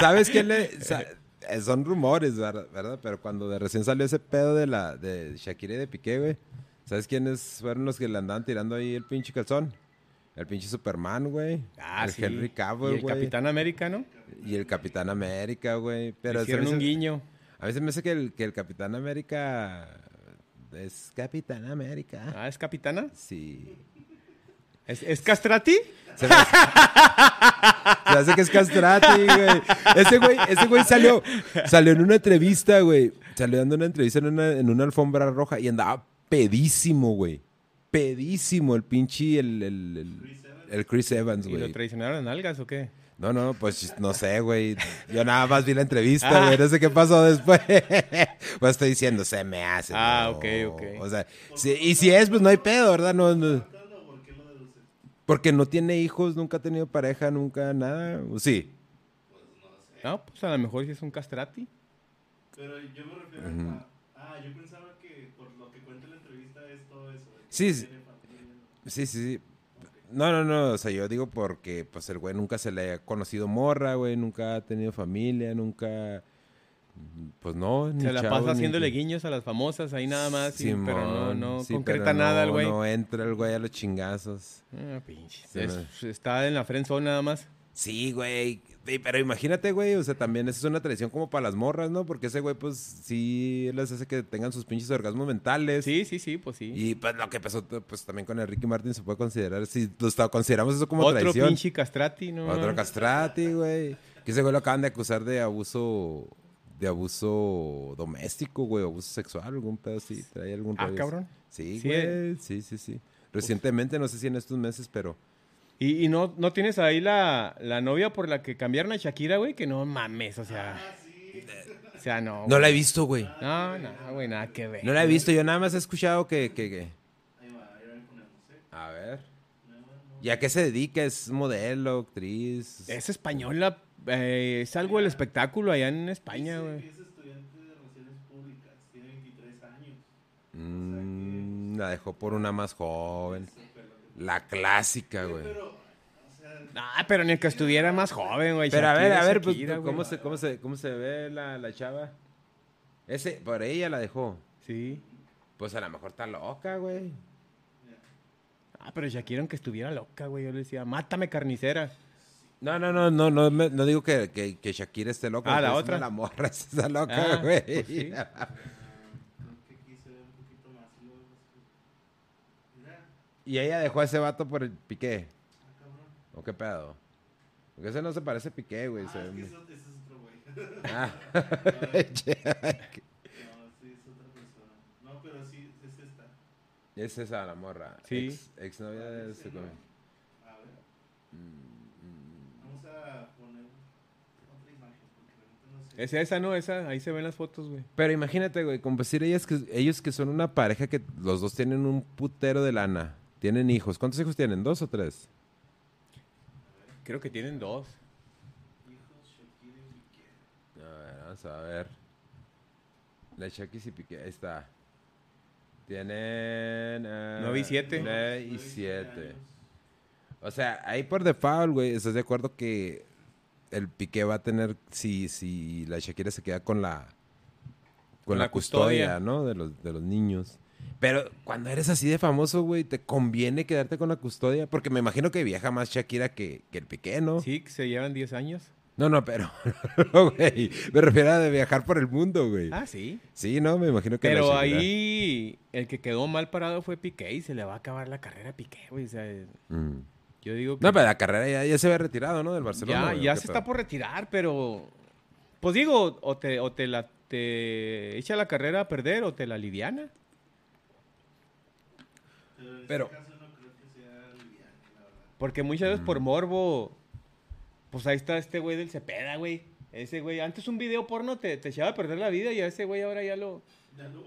Speaker 1: ¿Sabes qué le.? sa- eh, son rumores, ¿verdad? Pero cuando de recién salió ese pedo de la de Shakira y de Piqué, güey. ¿Sabes quiénes fueron los que le andaban tirando ahí el pinche calzón? El pinche Superman, güey.
Speaker 2: Ah,
Speaker 1: el
Speaker 2: sí.
Speaker 1: Henry Cavill,
Speaker 2: Y el
Speaker 1: güey.
Speaker 2: Capitán América, ¿no?
Speaker 1: Y el Capitán América, güey. Pero
Speaker 2: Hicieron un guiño.
Speaker 1: A se me hace que el, que el Capitán América es Capitán América.
Speaker 2: Ah, ¿es capitana?
Speaker 1: Sí.
Speaker 2: ¿Es, es castrati?
Speaker 1: Se me, hace, [laughs] se me hace que es castrati, güey. Ese güey, ese güey salió, salió en una entrevista, güey. Salió dando una entrevista en una, en una alfombra roja y andaba pedísimo, güey. Pedísimo el pinche, el, el, el, el Chris Evans,
Speaker 2: ¿Y lo
Speaker 1: güey.
Speaker 2: traicionaron en algas o qué?
Speaker 1: No, no, pues no sé, güey. Yo nada más vi la entrevista,
Speaker 2: Ah.
Speaker 1: güey. No sé qué pasó después. [laughs] pues estoy diciendo, se me hace.
Speaker 2: Ah,
Speaker 1: ¿no?
Speaker 2: ok, ok.
Speaker 1: O sea, si- y si es, pues no hay pedo, ¿verdad? No, no-
Speaker 3: ¿Contando por qué lo deduce?
Speaker 1: porque no tiene hijos, nunca ha tenido pareja, nunca nada. ¿O Sí.
Speaker 2: No, pues a lo mejor sí es un castrati.
Speaker 3: Pero yo me refiero a. Ah, yo pensaba que por lo que cuenta la entrevista es todo eso.
Speaker 1: Sí, sí. Sí, sí, sí. No, no, no, o sea, yo digo porque pues el güey nunca se le ha conocido morra, güey, nunca ha tenido familia, nunca pues no, ni
Speaker 2: Se la
Speaker 1: chavo,
Speaker 2: pasa
Speaker 1: ni-
Speaker 2: haciéndole guiños a las famosas ahí nada más, sí, pero no, no
Speaker 1: sí,
Speaker 2: concreta nada el
Speaker 1: no-
Speaker 2: güey.
Speaker 1: No entra el güey a los chingazos.
Speaker 2: Ah, pinche. Es- está en la friendzone nada más.
Speaker 1: Sí, güey. Sí, Pero imagínate, güey, o sea, también esa es una tradición como para las morras, ¿no? Porque ese güey, pues, sí les hace que tengan sus pinches orgasmos mentales.
Speaker 2: Sí, sí, sí, pues sí.
Speaker 1: Y pues lo que pasó, pues también con Ricky Martin se puede considerar, si lo está- consideramos eso como
Speaker 2: Otro
Speaker 1: traición.
Speaker 2: pinche castrati, ¿no?
Speaker 1: Otro castrati, güey. Que ese güey lo acaban de acusar de abuso, de abuso doméstico, güey, abuso sexual, algún pedo así, trae algún
Speaker 2: Ah, cabrón.
Speaker 1: Sí,
Speaker 2: Sí,
Speaker 1: güey,
Speaker 2: eh.
Speaker 1: sí, sí, sí. Recientemente, no sé si en estos meses, pero...
Speaker 2: Y, y no, no tienes ahí la, la novia por la que cambiaron a Shakira, güey, que no mames, o sea. O sea, no.
Speaker 1: No la he visto, güey.
Speaker 2: No, no, güey, nada que ver.
Speaker 1: No la he visto, yo nada más he escuchado que... que, que-. A ver. ¿Y a qué se dedica? ¿Es modelo, actriz?
Speaker 2: Es española, eh, es algo del espectáculo allá en España, güey.
Speaker 3: es estudiante de relaciones públicas, tiene 23 años.
Speaker 1: Mm, la dejó por una más joven. La clásica, güey.
Speaker 3: Pero, o sea,
Speaker 2: Ah, pero ni el que estuviera más joven, güey.
Speaker 1: Pero a ver, a ver, pues,
Speaker 2: Shakira, güey.
Speaker 1: ¿cómo se, cómo, se, ¿cómo se ve la, la chava? Ese, por ella la dejó.
Speaker 2: Sí.
Speaker 1: Pues a lo mejor está loca, güey.
Speaker 2: Ah, pero Shakira, aunque estuviera loca, güey, yo le decía, mátame carnicera.
Speaker 1: No, no, no, no, no, me- no digo que, que, que Shakira esté loca.
Speaker 2: Ah, la otra.
Speaker 1: La morra está loca,
Speaker 2: Ah,
Speaker 1: güey.
Speaker 2: pues sí. [laughs]
Speaker 3: creo que aquí se ve un poquito más. y luego, Mira,
Speaker 1: Y ella dejó a ese vato por el piqué.
Speaker 3: ah, cabrón.
Speaker 1: ¿O qué pedo? Porque ese no se parece a piqué, güey.
Speaker 3: Ah, es que eso, ese es otro güey.
Speaker 1: Ah. [laughs] [laughs]
Speaker 3: No, sí, es otra persona. No, pero sí, es esta.
Speaker 1: es esa la morra.
Speaker 2: Sí.
Speaker 1: Ex, exnovia de ese.
Speaker 3: A ver,
Speaker 1: Mm,
Speaker 3: vamos a poner otra imagen, porque realmente no sé.
Speaker 2: Es esa, ¿no? Esa, ahí se ven las fotos, güey.
Speaker 1: Pero imagínate, güey, como decir ellas que, ellos que son una pareja que los dos tienen un putero de lana. Tienen hijos. ¿Cuántos hijos tienen? ¿Dos o tres?
Speaker 2: Creo que tienen dos.
Speaker 3: Hijos, Shakira y Piqué.
Speaker 1: A ver, vamos a ver. La Shakis y Piqué, ahí está. Tienen...
Speaker 2: Nueve y siete.
Speaker 1: nueve y
Speaker 3: Nueve,
Speaker 1: siete.
Speaker 3: años.
Speaker 1: O sea, ahí por default, güey, ¿estás de acuerdo que el Piqué va a tener, si, si la Shakira se queda con la con la,
Speaker 2: la
Speaker 1: custodia,
Speaker 2: custodia.
Speaker 1: ¿no? De los, de los niños. Pero cuando eres así de famoso, güey, ¿te conviene quedarte con la custodia? Porque me imagino que viaja más Shakira que, que el Piqué, ¿no?
Speaker 2: Sí, que se llevan 10 años.
Speaker 1: No, no, pero, [laughs] no, güey, me refiero a de viajar por el mundo, güey.
Speaker 2: Ah, sí.
Speaker 1: Sí, no, me imagino que
Speaker 2: Pero ahí el que quedó mal parado fue Piqué y se le va a acabar la carrera a Piqué, güey. O sea,
Speaker 1: Mm.
Speaker 2: yo digo que
Speaker 1: No, pero la carrera ya, ya se había retirado, ¿no? Del Barcelona.
Speaker 2: ya, ya
Speaker 1: ¿o qué
Speaker 2: se
Speaker 1: pedo?
Speaker 2: está por retirar, pero pues digo, o te, o te la te echa la carrera a perder o te la liviana.
Speaker 3: Pero en
Speaker 1: Pero-
Speaker 3: este caso no creo que sea liviana, la verdad.
Speaker 2: Porque muchas veces
Speaker 1: Mm.
Speaker 2: por morbo Pues ahí está este güey del Cepeda, güey. Ese güey, antes un video porno te, te echaba a perder la vida y a ese güey ahora ya lo...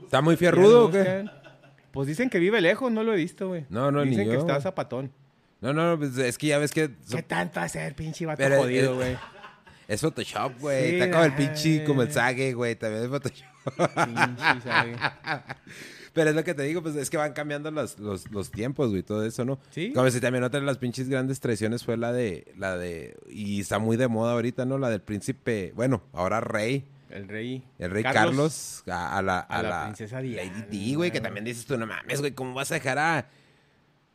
Speaker 1: ¿Está muy fierrudo o qué?
Speaker 2: Pues dicen que vive lejos, no lo he visto, güey.
Speaker 1: No, no, ni
Speaker 2: Dicen que
Speaker 1: yo,
Speaker 2: está zapatón.
Speaker 1: No, no, pues es que ya ves que
Speaker 2: ¿Qué tanto hacer, pinche vato
Speaker 1: Pero,
Speaker 2: jodido,
Speaker 1: eh,
Speaker 2: güey?
Speaker 1: es Photoshop, güey.
Speaker 2: Sí,
Speaker 1: Está como el pinche como el Sage, güey. También es Photoshop.
Speaker 2: Pinche, ¿sabe? [laughs]
Speaker 1: Pero es lo que te digo, pues es que van cambiando los, los, los tiempos, güey, todo eso, ¿no?
Speaker 2: Sí.
Speaker 1: Como si también otra de las pinches grandes traiciones fue la de, la de, y está muy de moda ahorita, ¿no? La del príncipe, bueno, ahora rey,
Speaker 2: El rey.
Speaker 1: el rey Carlos, a, a la, a,
Speaker 2: a la
Speaker 1: la,
Speaker 2: princesa Diana,
Speaker 1: Lady Di, güey, que también dices tú, no mames, güey, ¿cómo vas a dejar a,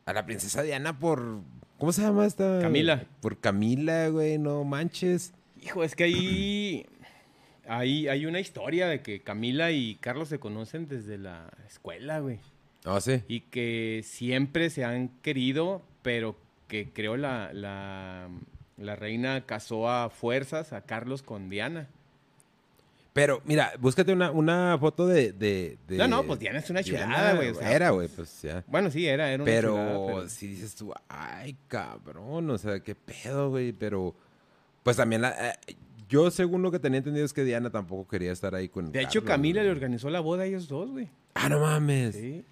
Speaker 1: a la princesa Diana por, ¿cómo se llama esta?
Speaker 2: Camila.
Speaker 1: Por Camila, güey, no manches.
Speaker 2: Hijo, es que ahí, ahí hay una historia de que Camila y Carlos se conocen desde la escuela, güey.
Speaker 1: No, sí.
Speaker 2: Y que siempre se han querido, pero que creo la, la, la reina casó a fuerzas a Carlos con Diana.
Speaker 1: Pero, mira, búscate una, una foto de, de, de-
Speaker 2: No, no, pues Diana es una chulada, güey. o sea,
Speaker 1: Era, güey, pues ya.
Speaker 2: Bueno, sí, era, era una
Speaker 1: Pero,
Speaker 2: chulada, pero-
Speaker 1: si dices tú, ay, cabrón, o sea, qué pedo, güey. Pero, pues también, la, eh, yo según lo que tenía entendido es que Diana tampoco quería estar ahí con.
Speaker 2: De hecho, Camila
Speaker 1: güey.
Speaker 2: le organizó la boda a ellos dos, güey.
Speaker 1: Ah, no mames.
Speaker 2: Sí.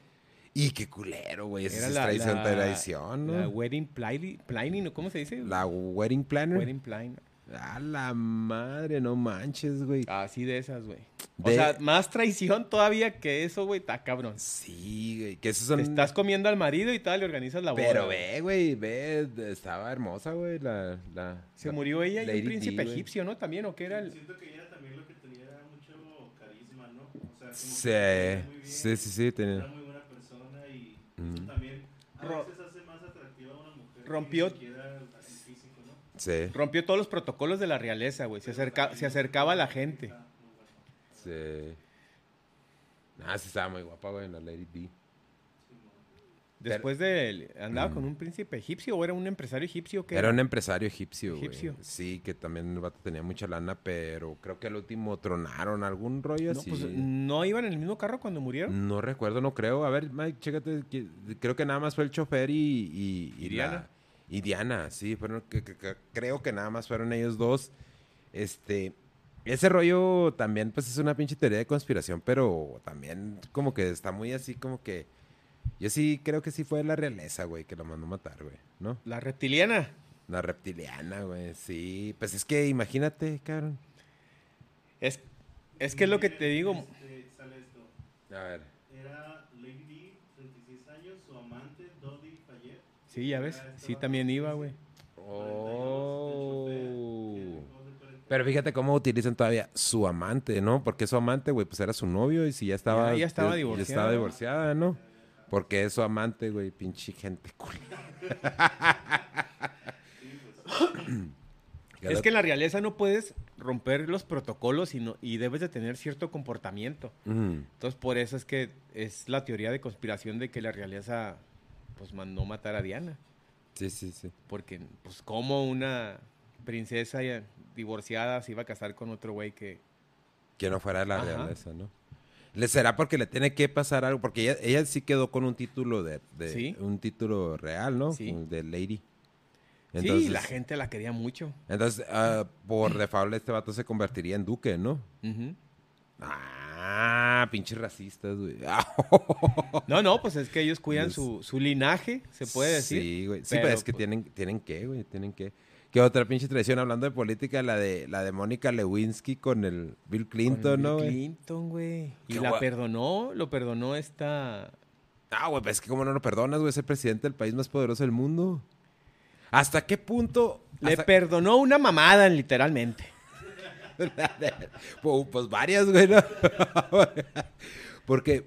Speaker 1: Y qué culero, güey. Esa es
Speaker 2: la,
Speaker 1: traición,
Speaker 2: la-
Speaker 1: traición, ¿no?
Speaker 2: La
Speaker 1: La,
Speaker 2: wedding planning, planning, ¿o ¿cómo se dice?
Speaker 1: wedding planner.
Speaker 2: wedding planning.
Speaker 1: A la madre, no manches, güey.
Speaker 2: Así de esas, güey. O
Speaker 1: De-
Speaker 2: sea, más traición todavía que eso, güey, está cabrón.
Speaker 1: Sí, güey. Que esos son.
Speaker 2: Te estás comiendo al marido y tal, le organizas la boda.
Speaker 1: Pero ve, güey, ve, estaba hermosa, güey, la, la...
Speaker 2: Se
Speaker 1: la
Speaker 2: murió ella y un príncipe
Speaker 1: güey.
Speaker 2: egipcio, ¿no? También, ¿o qué era el...?
Speaker 3: Siento que ella también lo que tenía era mucho carisma, ¿no? O sea, como que
Speaker 1: Sí,
Speaker 3: se veía muy bien,
Speaker 1: sí, sí, sí, tenía...
Speaker 3: Era muy buena persona y eso también a
Speaker 2: Ro-
Speaker 3: veces hace más atractiva a una mujer
Speaker 2: Rompió-
Speaker 3: que ni siquiera el físico, ¿no?
Speaker 1: Sí,
Speaker 2: Rompió todos los protocolos de la realeza, güey. Se, acerca, se acercaba a la gente.
Speaker 1: sí. Ah, sí estaba muy guapa, güey, la Lady D.
Speaker 2: Después de... ¿Andaba
Speaker 1: Mm.
Speaker 2: con un príncipe egipcio o era un empresario egipcio? que
Speaker 1: Era un empresario egipcio, güey.
Speaker 2: Egipcio.
Speaker 1: Sí, que también el vato tenía mucha lana, pero creo que al último tronaron algún rollo
Speaker 2: No,
Speaker 1: así.
Speaker 2: pues, ¿no iban en el mismo carro cuando murieron?
Speaker 1: No recuerdo, no creo. A ver, Mike, chécate. Creo que nada más fue el chofer y... Y,
Speaker 2: ¿Y
Speaker 1: la-
Speaker 2: Diana?
Speaker 1: Y Diana, sí. Fueron, que- que- que- creo que nada más fueron ellos dos. Este... Ese rollo también, pues, es una pinche teoría de conspiración, pero también como que está muy así como que... Yo sí creo que sí fue la realeza, güey, que lo mandó a matar, güey, ¿no?
Speaker 2: La reptiliana.
Speaker 1: La reptiliana, güey, sí. Pues es que imagínate, cabrón.
Speaker 2: Es, es que es lo que te digo.
Speaker 3: Este, sale esto.
Speaker 1: A ver.
Speaker 3: Era Lady Di, 36 años, su amante, Dodi Fayette.
Speaker 2: Sí, ya ves. Sí, también iba, güey.
Speaker 1: Oh. Pero fíjate cómo utilizan todavía su amante, ¿no? Porque su amante, güey, pues era su novio y si ya estaba...
Speaker 2: Ya- ya estaba
Speaker 1: ya
Speaker 2: divorciada.
Speaker 1: estaba divorciada, ¿no? Porque es su amante, güey, pinche gente cool. [laughs]
Speaker 2: Es que en la realeza no puedes romper los protocolos y, no- y debes de tener cierto comportamiento. Entonces, por eso es que es la teoría de conspiración de que la realeza pues mandó matar a Diana.
Speaker 1: Sí, sí, sí.
Speaker 2: Porque, pues, como una princesa divorciada se iba a casar con otro güey que...
Speaker 1: Que no fuera de la
Speaker 2: Ajá.
Speaker 1: realeza, ¿no? ¿Le será porque le tiene que pasar algo? Porque ella, ella sí quedó con un título de... de-
Speaker 2: Sí.
Speaker 1: Un título real, ¿no?
Speaker 2: Sí.
Speaker 1: De lady.
Speaker 2: sí, la gente la quería mucho.
Speaker 1: Entonces, ah, por [clears throat] default, este vato se convertiría en duque, ¿no?
Speaker 2: Ujú.
Speaker 1: Ah, pinches racistas, güey. [laughs]
Speaker 2: No, no, pues es que ellos cuidan su, su linaje, se puede decir.
Speaker 1: Sí, güey. Sí,
Speaker 2: Pero,
Speaker 1: pero es que
Speaker 2: pues-
Speaker 1: tienen, tienen que, güey, tienen que. ¿Qué otra pinche tradición? Hablando de política, la de la de Mónica Lewinsky con el Bill Clinton,
Speaker 2: Bill
Speaker 1: ¿no? güey?
Speaker 2: Clinton, güey. Y la perdonó, lo perdonó esta...
Speaker 1: Ah, güey, pues es que cómo no lo perdonas, güey, es el presidente del país más poderoso del mundo. ¿Hasta qué punto?
Speaker 2: Le perdonó una mamada, literalmente. [laughs]
Speaker 1: pues, pues varias, güey, ¿no? [laughs] Porque,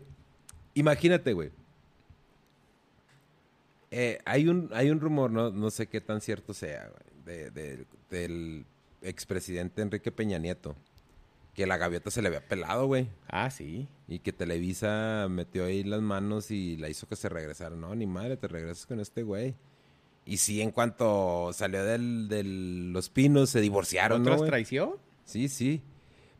Speaker 1: imagínate, güey. Eh, hay, un, hay un rumor, no, no sé qué tan cierto sea, güey, de- de- del expresidente Enrique Peña Nieto. Que la gaviota se le había pelado, güey.
Speaker 2: Ah, sí.
Speaker 1: Y que Televisa metió ahí las manos y la hizo que se regresara. No, ni madre, te regresas con este güey. Y sí, en cuanto salió del, de Los Pinos, se divorciaron, ¿no,
Speaker 2: ¿Otras
Speaker 1: güey?
Speaker 2: traición?
Speaker 1: Sí, sí.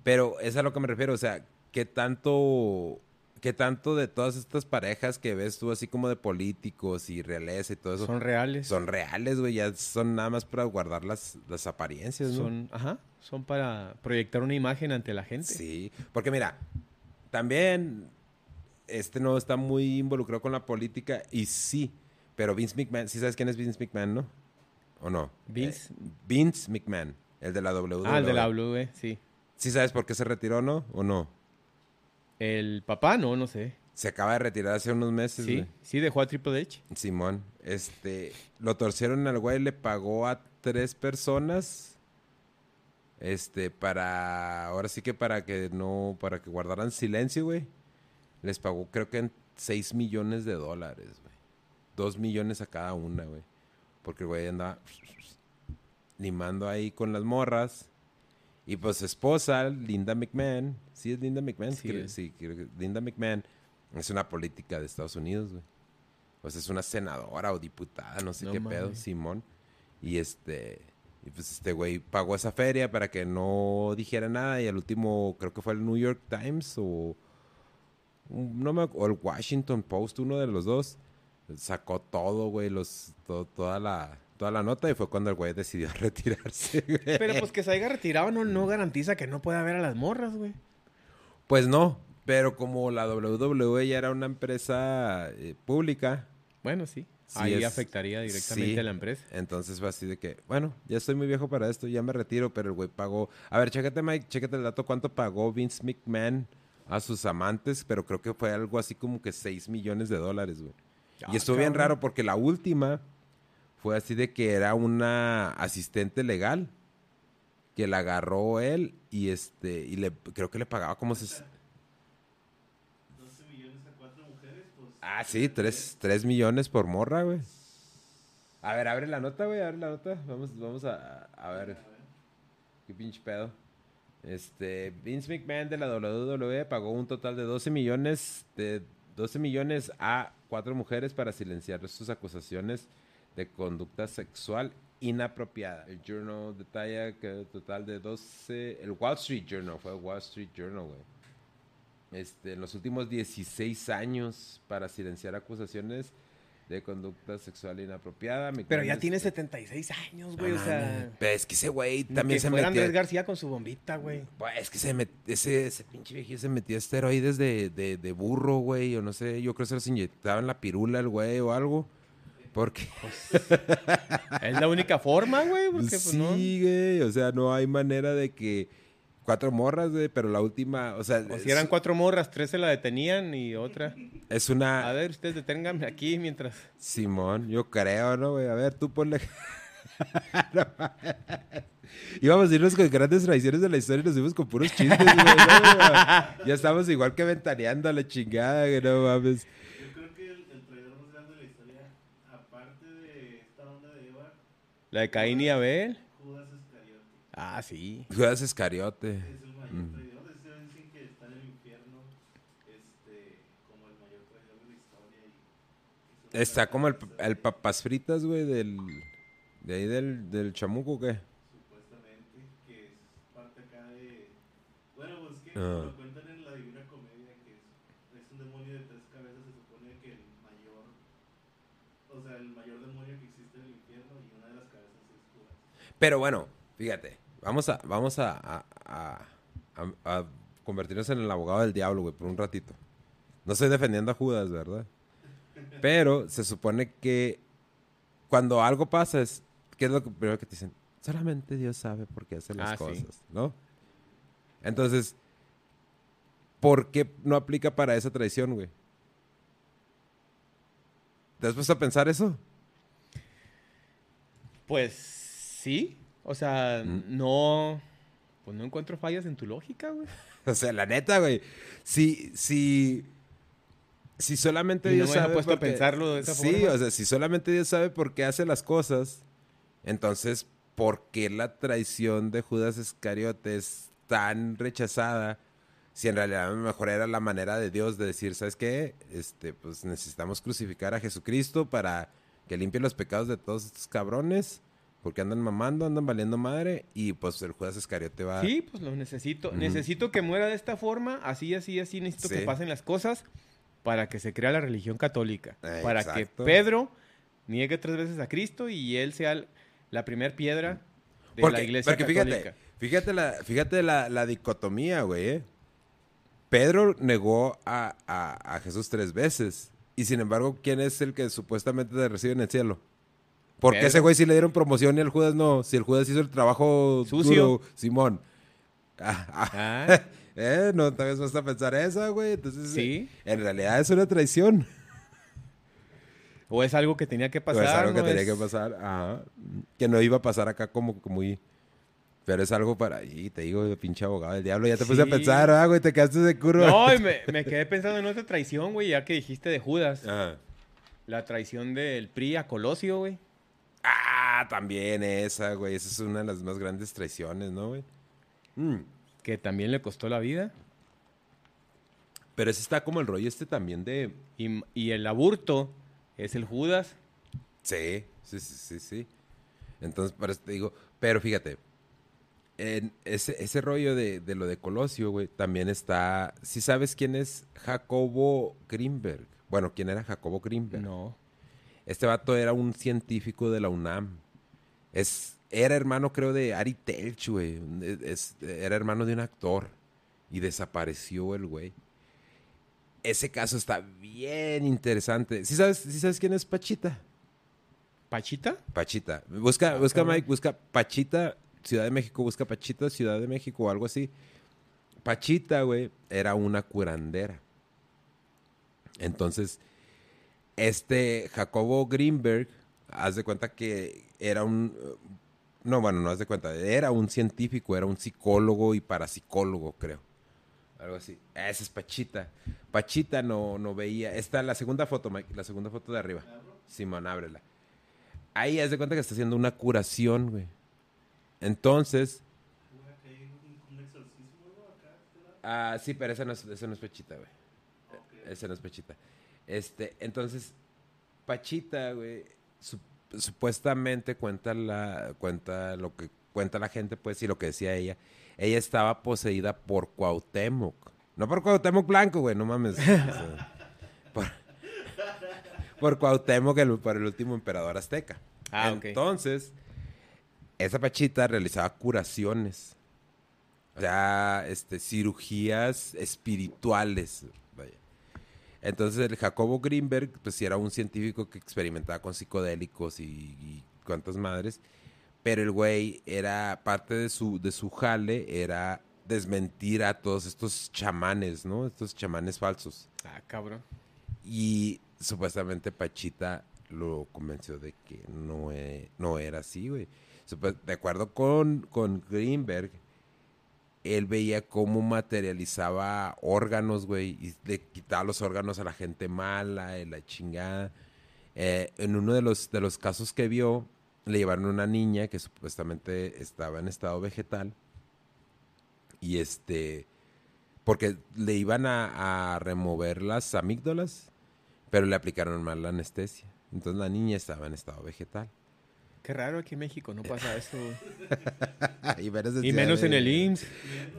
Speaker 1: Pero es a lo que me refiero, o sea, ¿qué tanto, ¿Qué tanto de todas estas parejas que ves tú así como de políticos y realeza y todo eso
Speaker 2: Son reales.
Speaker 1: son reales, güey? Ya son nada más para guardar las, las apariencias, ¿no?
Speaker 2: Son, ajá, son para proyectar una imagen ante la gente.
Speaker 1: Sí, porque mira, también este no está muy involucrado con la política y sí, pero Vince McMahon, sí sabes quién es Vince McMahon, ¿no? ¿O no?
Speaker 2: Vince.
Speaker 1: Eh, Vince McMahon, el de la WWE.
Speaker 2: Ah, el de la WWE, sí.
Speaker 1: ¿Sí sabes por qué se retiró, no? ¿O no?
Speaker 2: El papá, no, no sé.
Speaker 1: Se acaba de retirar hace unos meses,
Speaker 2: Sí, sí dejó a Triple H.
Speaker 1: Simón, este, lo torcieron al güey, le pagó a tres personas, este, para, ahora sí que para que no, para que guardaran silencio, güey. Les pagó creo que en 6 millones de dólares, güey. 2 millones a cada una, güey. Porque el güey andaba limando ahí con las morras. Y pues su esposa, Linda McMahon, sí es Linda McMahon,
Speaker 2: Sí
Speaker 1: Creo-
Speaker 2: es.
Speaker 1: sí, creo que Linda McMahon es una política de Estados Unidos, güey. Pues es una senadora o diputada, no sé
Speaker 2: No
Speaker 1: qué pedo. Simón. Y este, y pues este güey pagó esa feria para que no dijera nada y al último creo que fue el New York Times o un- no me, o el Washington Post, uno de los dos, sacó todo, güey, los to- toda la toda la nota y fue cuando el güey decidió [laughs] retirarse. güey.
Speaker 2: Pero pues que se haya retirado no, no garantiza que no pueda ver a las morras, güey.
Speaker 1: Pues no, pero como la WWE ya era una empresa eh, pública,
Speaker 2: Bueno, sí.
Speaker 1: Sí,
Speaker 2: Ahí
Speaker 1: es-
Speaker 2: afectaría directamente
Speaker 1: sí.
Speaker 2: a la empresa.
Speaker 1: entonces fue así de que, bueno, ya estoy muy viejo para esto, ya me retiro, pero el güey pagó. A ver, chécate, Mike, chécate el dato, cuánto pagó Vince McMahon a sus amantes, pero creo que fue algo así como que 6 millones de dólares, güey.
Speaker 2: Ah,
Speaker 1: y estuvo bien raro porque la última fue así de que era una asistente legal que la agarró él y este y le creo que le pagaba como se
Speaker 3: 12 millones a cuatro mujeres, pues.
Speaker 1: Ah, sí, 3, millones por morra, güey. A ver, abre la nota, güey, abre la nota. Vamos, vamos a, a ver. Qué pinche pedo. Este, Vince McMahon de la WWE pagó un total de 12 millones de 12 millones a cuatro mujeres para silenciar sus acusaciones de conducta sexual inapropiada. El Journal detalla que el total de 12, el Wall Street Journal, fue el Wall Street Journal, güey. Este, en los últimos 16 años para silenciar acusaciones de conducta sexual inapropiada.
Speaker 2: Pero ya
Speaker 1: es-
Speaker 2: tiene 76 años, güey.
Speaker 1: No
Speaker 2: o sea.
Speaker 1: Pero es que ese güey también
Speaker 2: que
Speaker 1: se metió.
Speaker 2: Andrés García con su bombita, güey.
Speaker 1: Pues, es que se met- ese, ese pinche viejillo se metía esteroides de, de, de burro, güey, o no sé, yo creo que se los inyectaba en la pirula el güey o algo. Porque
Speaker 2: Es la única forma, güey. Porque, pues,
Speaker 1: sí,
Speaker 2: no.
Speaker 1: güey, o sea, no hay manera de que cuatro morras, güey, pero la última, o sea,
Speaker 2: O si eran cuatro morras, tres se la detenían y otra.
Speaker 1: es
Speaker 2: A
Speaker 1: una
Speaker 2: ver, ustedes deténganme aquí mientras.
Speaker 1: Simón, yo creo, ¿no, güey? A ver, tú ponle [laughs] No. Íbamos a irnos con grandes tradiciones de la historia y nos fuimos con puros chistes, güey. ¿no, güey? [laughs] ya estamos igual que ventaneando a la chingada, que no mames.
Speaker 3: Yo creo que el, el traidor más grande de la historia, aparte de esta onda de Eva,
Speaker 2: La de Caín y Abel.
Speaker 3: Judas Iscariote.
Speaker 2: Ah, sí.
Speaker 1: Judas Escariote.
Speaker 3: Es el mayor
Speaker 1: Mm.
Speaker 3: traidor. Dicen que está en el infierno este, como el mayor traidor de la historia. Y,
Speaker 1: Está como el, el papas fritas, güey, del... De ahí del, del chamuco, ¿qué?
Speaker 3: supuestamente que es parte acá de bueno pues que
Speaker 1: Ah.
Speaker 3: lo cuentan en la Divina Comedia que es, es un demonio de tres cabezas se supone que el mayor o sea el mayor demonio que existe en el infierno y una de las cabezas es Judas
Speaker 1: Pero bueno, fíjate, vamos a, vamos a, a, a- a- a convertirnos en el abogado del diablo, güey, por un ratito. No estoy defendiendo a Judas, ¿verdad? Pero se supone que cuando algo pasa es, ¿qué es lo que primero que te dicen? Solamente Dios sabe por qué hace las
Speaker 2: Ah, sí.
Speaker 1: cosas, ¿no? Entonces, ¿por qué no aplica para esa traición, güey? ¿Te has puesto a pensar eso?
Speaker 2: Pues sí. O sea,
Speaker 1: Mm.
Speaker 2: no. Pues no encuentro fallas en tu lógica, güey. [laughs]
Speaker 1: O sea, la neta, güey. Si, si, si solamente
Speaker 2: Y no
Speaker 1: Dios
Speaker 2: me
Speaker 1: sabe.
Speaker 2: puesto a pensarlo de esa
Speaker 1: sí,
Speaker 2: forma.
Speaker 1: o sea, si solamente Dios sabe por qué hace las cosas, entonces, ¿por qué la traición de Judas Iscariote es tan rechazada? Si en realidad a lo mejor era la manera de Dios de decir, ¿sabes qué? Este, pues necesitamos crucificar a Jesucristo para que limpie los pecados de todos estos cabrones. Porque andan mamando, andan valiendo madre y pues el Judas Iscariote va...
Speaker 2: Sí, pues lo necesito. Necesito que muera de esta forma, así, así, así. Necesito
Speaker 1: Sí.
Speaker 2: que pasen las cosas para que se crea la religión católica.
Speaker 1: Eh,
Speaker 2: para que. Pedro niegue tres veces a Cristo y él sea la primera piedra de
Speaker 1: porque,
Speaker 2: la iglesia
Speaker 1: porque
Speaker 2: católica.
Speaker 1: fíjate, fíjate la, fíjate la, la dicotomía, güey. ¿eh? Pedro negó a, a- a Jesús tres veces. Y sin embargo, ¿quién es el que supuestamente te recibe en el cielo? ¿Por qué
Speaker 2: Pedro.
Speaker 1: ese güey sí le dieron promoción y el Judas no? Si el Judas hizo el trabajo
Speaker 2: Sucio.
Speaker 1: duro, Simón. Ah, ah,
Speaker 2: Ah, [laughs]
Speaker 1: ¿Eh? ¿No te habías puesto a pensar esa, güey? Entonces,
Speaker 2: Sí.
Speaker 1: En realidad es una traición.
Speaker 2: o es algo que tenía que pasar.
Speaker 1: Pues algo que tenía
Speaker 2: Es-
Speaker 1: que pasar. Ajá. Que no iba a pasar acá como muy... Pero es algo para... Y te digo, pinche abogado del diablo. Ya te puse a
Speaker 2: Sí.
Speaker 1: pensar, ah, güey, te quedaste de curva.
Speaker 2: No, y [laughs] me, me quedé pensando en otra traición, güey, ya que dijiste de Judas.
Speaker 1: Ajá.
Speaker 2: La traición del PRI a Colosio, güey.
Speaker 1: Ah, también esa, güey. Esa es una de las más grandes traiciones, ¿no, güey? Mm.
Speaker 2: Que también le costó la vida.
Speaker 1: Pero ese está como el rollo este también de...
Speaker 2: Y, y el aburto es el Judas.
Speaker 1: Sí, sí, sí, sí, sí. Entonces, por eso te digo... Pero fíjate, en ese, ese rollo de, de lo de Colosio, güey, también está... ¿Sí sabes quién es Jacobo Greenberg? Bueno, ¿quién era Jacobo Greenberg?
Speaker 2: No.
Speaker 1: Este vato era un científico de la UNAM. Es, era hermano, creo, de Ari Telch, güey. Es- era hermano de un actor. Y desapareció el güey. Ese caso está bien interesante. ¿Sí sabes, sí sabes quién es Pachita?
Speaker 2: ¿Pachita?
Speaker 1: Pachita. Busca,
Speaker 2: Ah,
Speaker 1: busca. Mike, busca Pachita, Ciudad de México, busca Pachita, Ciudad de México o algo así. Pachita, güey, era una curandera. Entonces, este Jacobo Greenberg, haz de cuenta que era un... No, bueno, no haz de cuenta, era un científico, era un psicólogo y parapsicólogo, creo. Algo así. Esa es Pachita. Pachita no, no veía. Está la segunda foto, Mike, la segunda foto de arriba. Simón, ábrela. Ahí haz de cuenta que está haciendo una curación, güey. Entonces, ah, sí, pero esa no es, esa no es Pachita, güey. Esa no es Pachita. Este, entonces, Pachita, güey, su- supuestamente cuenta la, cuenta lo que cuenta la gente, pues, y lo que decía ella. Ella estaba poseída por Cuauhtémoc. No por Cuauhtémoc Blanco, güey, no mames. [laughs] O sea, por, por Cuauhtémoc, el, por el último emperador azteca.
Speaker 2: Ah.
Speaker 1: Entonces, esa Pachita realizaba curaciones. O sea, este, cirugías espirituales. Entonces, el Jacobo Greenberg, pues sí era un científico que experimentaba con psicodélicos y, y cuantas madres. Pero el güey era parte de su, de su jale, era desmentir a todos estos chamanes, ¿no? Estos chamanes falsos.
Speaker 2: Ah, cabrón.
Speaker 1: Y supuestamente Pachita lo convenció de que no, e- no era así, güey. De acuerdo con, con Greenberg, él veía cómo materializaba órganos, güey, y le quitaba los órganos a la gente mala, y la chingada. Eh, en uno de los, de los casos que vio, le llevaron una niña que supuestamente estaba en estado vegetal. Y este, porque le iban a, a remover las amígdalas, pero le aplicaron mal la anestesia. Entonces la niña estaba en estado vegetal.
Speaker 2: Qué raro aquí en México no pasa eso.
Speaker 1: y menos, [laughs]
Speaker 2: y menos en el IMSS.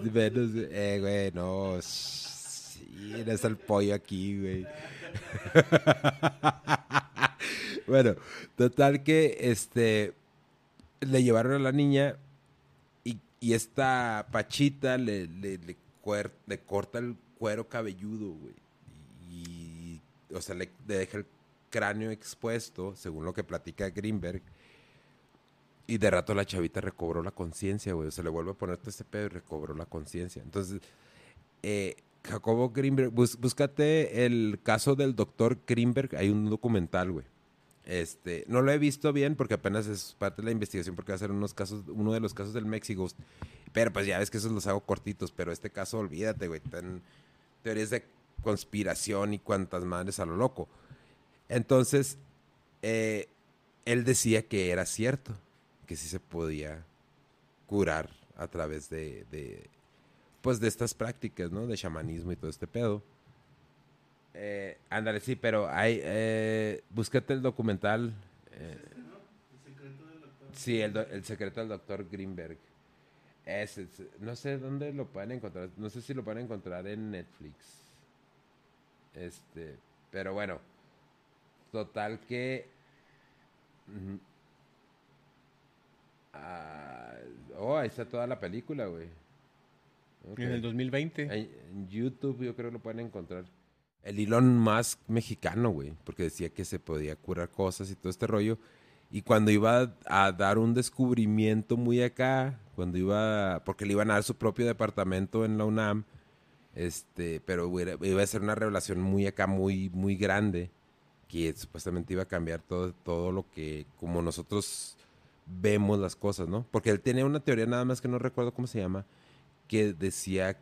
Speaker 1: Y menos, eh, güey, no. Sí, está el pollo aquí, güey. [laughs] bueno, total que este le llevaron a la niña y, y esta pachita le, le, le cuer- le corta el cuero cabelludo, güey. Y, o sea, le, le deja el cráneo expuesto, según lo que platica Greenberg. Y de rato la chavita recobró la conciencia, güey. Se le vuelve a poner todo este pedo y recobró la conciencia. Entonces, eh, Jacobo Greenberg, bus- búscate el caso del doctor Greenberg. Hay un documental, güey. Este, no lo he visto bien porque apenas es parte de la investigación porque va a ser unos casos, uno de los casos del México. Pero pues ya ves que esos los hago cortitos, pero este caso olvídate, güey. Están teorías de conspiración y cuantas madres a lo loco. Entonces, eh, él decía que era cierto, que sí se podía curar a través de, de, pues de estas prácticas, ¿no? De chamanismo y todo este pedo. Eh, ándale, sí, pero hay, eh, búscate el documental. eh,
Speaker 3: El secreto del doctor.
Speaker 1: Sí, el, do- el secreto del doctor Greenberg. Ese- no sé dónde lo pueden encontrar. No sé si lo pueden encontrar en Netflix. Este, pero bueno. Total que. Ah, oh, ahí está toda la película, güey.
Speaker 2: En el 2020.
Speaker 1: En, YouTube yo creo que lo pueden encontrar. El Elon Musk mexicano, güey, porque decía que se podía curar cosas y todo este rollo. Y cuando iba a dar un descubrimiento muy acá, cuando iba, porque le iban a dar su propio departamento en la UNAM, este, pero iba a ser una revelación muy acá, muy, muy grande, que supuestamente iba a cambiar todo, todo lo que, como nosotros vemos las cosas, ¿no? Porque él tenía una teoría, nada más que no recuerdo cómo se llama, que decía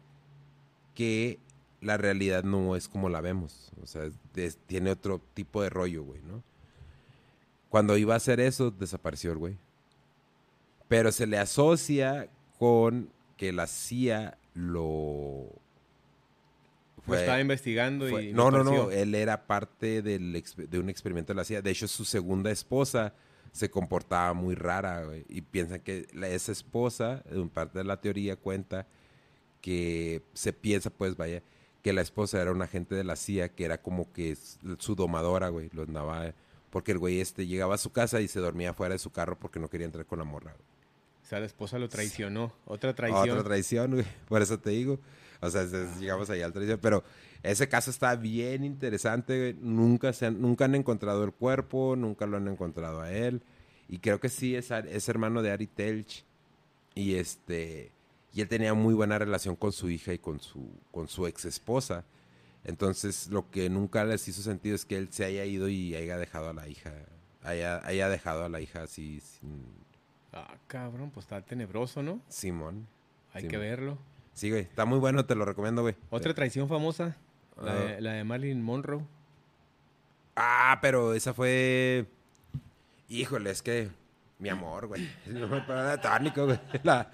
Speaker 1: que la realidad no es como la vemos. O sea, es- tiene otro tipo de rollo, güey, ¿no? Cuando iba a hacer eso, desapareció el güey. Pero se le asocia con que la CIA lo...
Speaker 2: Lo estaba investigando
Speaker 1: fue-
Speaker 2: y...
Speaker 1: no, no, no, él era parte del de un experimento de la CIA. De hecho, su segunda esposa se comportaba muy rara, güey. Y piensan que la- esa esposa, en parte de la teoría, cuenta que se piensa, pues vaya, que la esposa era un agente de la CIA que era como que su domadora, güey. Lo andaba. Porque el güey este llegaba a su casa y se dormía fuera de su carro porque no quería entrar con la morra, güey.
Speaker 2: O sea, la esposa lo traicionó. Otra traición.
Speaker 1: Otra traición, güey. [laughs] Por eso te digo. O sea, llegamos allá al traición. Pero ese caso está bien interesante. Nunca, se han, nunca han encontrado el cuerpo, nunca lo han encontrado a él. Y creo que sí es, es hermano de Ari Telch. Y este. Y él tenía muy buena relación con su hija y con su, con su ex esposa. Entonces, lo que nunca les hizo sentido es que él se haya ido y haya dejado a la hija. Haya, haya dejado a la hija así sin
Speaker 2: Ah, cabrón, pues está tenebroso, ¿no?
Speaker 1: Simón.
Speaker 2: Hay que verlo.
Speaker 1: Sí, güey. Está muy bueno, te lo recomiendo, güey.
Speaker 2: Otra traición famosa. La,
Speaker 1: Ah.
Speaker 2: de, la de Marilyn Monroe.
Speaker 1: Ah, pero esa fue. Híjole, es que. Mi amor, güey. [laughs] No me para tónico, güey. [laughs] La...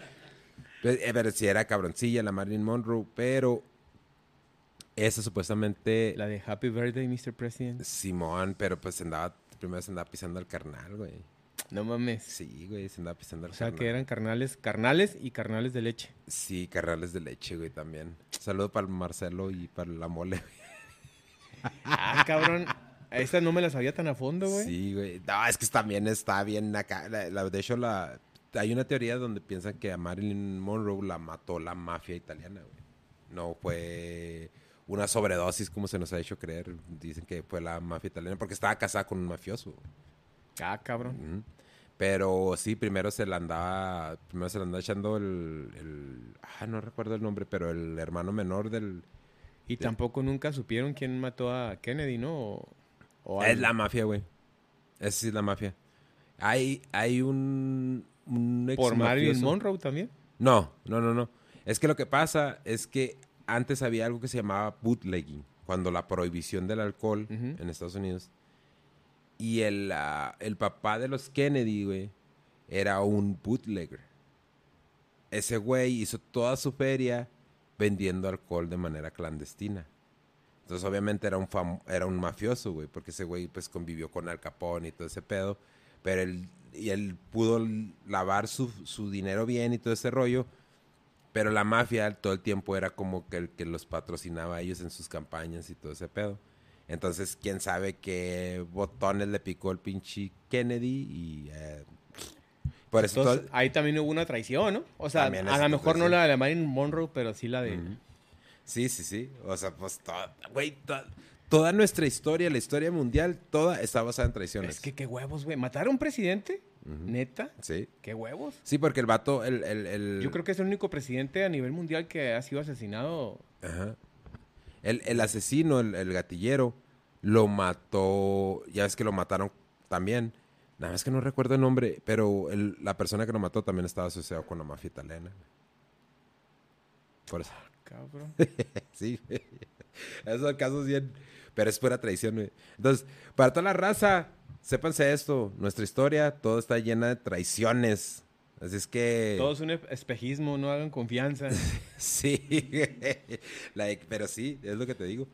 Speaker 1: Pues, eh, Pero sí era cabroncilla la Marilyn Monroe, pero. Esa supuestamente.
Speaker 2: La de Happy Birthday, Mr. President.
Speaker 1: Simón, pero pues andaba. Primero se andaba pisando al carnal, güey.
Speaker 2: No mames.
Speaker 1: Sí, güey, se andaba pisando al
Speaker 2: O sea,
Speaker 1: carnal.
Speaker 2: que eran carnales, carnales y carnales de leche.
Speaker 1: Sí, carnales de leche, güey, también. Saludo para el Marcelo y para la mole,
Speaker 2: Ah, cabrón. Esta no me la sabía tan a fondo, güey.
Speaker 1: Sí, güey. No, es que también está bien acá. La- la- de hecho, la, hay una teoría donde piensan que a Marilyn Monroe la mató la mafia italiana, güey. No fue una sobredosis como se nos ha hecho creer. Dicen que fue la mafia italiana porque estaba casada con un mafioso.
Speaker 2: Ah, cabrón.
Speaker 1: Pero sí, primero se la andaba, primero se la andaba echando el, el- ah, no recuerdo el nombre, pero el hermano menor del,
Speaker 2: Y tampoco nunca supieron quién mató a Kennedy, ¿no? O, o
Speaker 1: Es la mafia, güey. Esa sí es la mafia. Hay, hay un, un
Speaker 2: ¿Por Marilyn Monroe también?
Speaker 1: No, no, no, no. Es que lo que pasa es que antes había algo que se llamaba bootlegging, cuando la prohibición del alcohol en Estados Unidos. Y el, ah, el papá de los Kennedy, güey, era un bootlegger. Ese güey hizo toda su feria vendiendo alcohol de manera clandestina. Entonces, obviamente, era un, era un mafioso, güey, porque ese güey, pues, convivió con Al Capone y todo ese pedo. Pero él, y él pudo lavar su, su dinero bien y todo ese rollo. Pero la mafia todo el tiempo era como que el que los patrocinaba a ellos en sus campañas y todo ese pedo. Entonces, quién sabe qué botones le picó el pinche Kennedy y... eh, por eso
Speaker 2: Entonces,
Speaker 1: todo-
Speaker 2: ahí también hubo una traición, ¿no? O sea,
Speaker 1: También
Speaker 2: a lo mejor no la de Marilyn Monroe, pero sí la de...
Speaker 1: Sí, sí, sí. O sea, pues toda, güey, to- toda nuestra historia, la historia mundial, toda está basada en traiciones.
Speaker 2: Es que qué huevos, güey. ¿Matar a un presidente? ¿Neta?
Speaker 1: Sí.
Speaker 2: ¿Qué huevos?
Speaker 1: Sí, porque el vato, el... el, el-
Speaker 2: Yo creo que es el único presidente a nivel mundial que ha sido asesinado.
Speaker 1: Ajá. El, el asesino, el, el gatillero, lo mató, ya ves que lo mataron también. Nada más que no recuerdo el nombre, pero el- la persona que lo mató también estaba asociado con la mafia italiana. Por eso.
Speaker 2: Cabrón. [laughs]
Speaker 1: Sí. Esos casos bien. Pero es pura traición, güey. Entonces, para toda la raza, sépanse esto. Nuestra historia, todo está llena de traiciones. Así es que.
Speaker 2: Todo es un espejismo, no hagan confianza. [laughs]
Speaker 1: Sí. [laughs] Like, pero sí, es lo que te digo.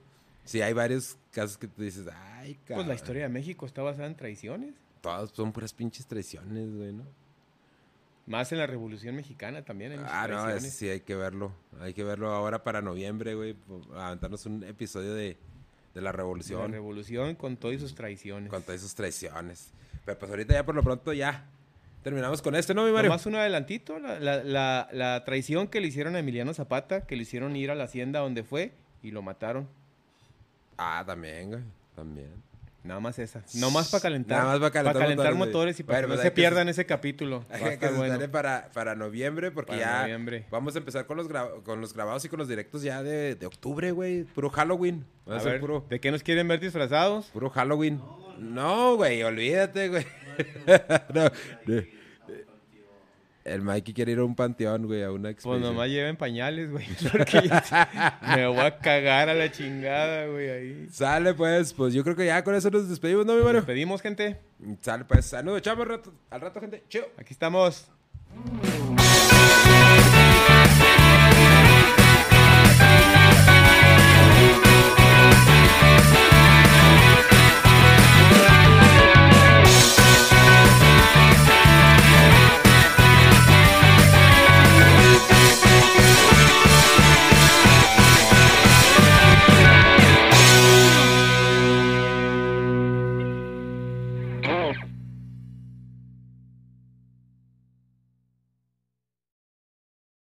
Speaker 1: Sí, hay varios casos que tú dices, ay, cabrón.
Speaker 2: Pues la historia de México está basada en traiciones.
Speaker 1: Todas son puras pinches traiciones, güey, ¿no?
Speaker 2: Más en la Revolución Mexicana también. hay
Speaker 1: Ah, no, sí hay que verlo. Hay que verlo ahora para noviembre, güey. Aventarnos un episodio de, de la
Speaker 2: La
Speaker 1: revolución.
Speaker 2: Revolución con todas sus traiciones.
Speaker 1: con todas sus traiciones. Pero pues ahorita ya por lo pronto ya. Terminamos con este, ¿no, mi Mario?
Speaker 2: Nomás un adelantito, la, la- la- la traición que le hicieron a Emiliano Zapata, que le hicieron ir a la hacienda donde fue y lo mataron.
Speaker 1: Ah, también, güey. También.
Speaker 2: Nada más esa. Nomás para calentar.
Speaker 1: Nada más pa' calentar
Speaker 2: motores,
Speaker 1: motores, güey.
Speaker 2: y para
Speaker 1: Bueno,
Speaker 2: que no
Speaker 1: pues
Speaker 2: se
Speaker 1: que-
Speaker 2: pierdan ese capítulo.
Speaker 1: Hay que
Speaker 2: bueno.
Speaker 1: para, para noviembre porque
Speaker 2: Para
Speaker 1: ya
Speaker 2: noviembre.
Speaker 1: vamos a empezar con los, con los grabados y con los directos ya de, de octubre, güey. Puro Halloween. A,
Speaker 2: ver,
Speaker 1: puro,
Speaker 2: ¿de qué nos quieren ver disfrazados?
Speaker 1: puro Halloween. No, güey, olvídate, güey. [laughs] No, no. El Mikey quiere ir a un panteón, güey, a una
Speaker 2: Pues
Speaker 1: expedición.
Speaker 2: nomás lleven pañales, güey. [laughs] Porque me voy a cagar a la chingada, güey, ahí.
Speaker 1: Sale, pues, pues yo creo que ya con eso nos despedimos, ¿no, mi Mario?
Speaker 2: Nos pedimos, gente.
Speaker 1: Sale, pues, saludos, echamos al rato, al rato, gente. Chido.
Speaker 2: Aquí estamos.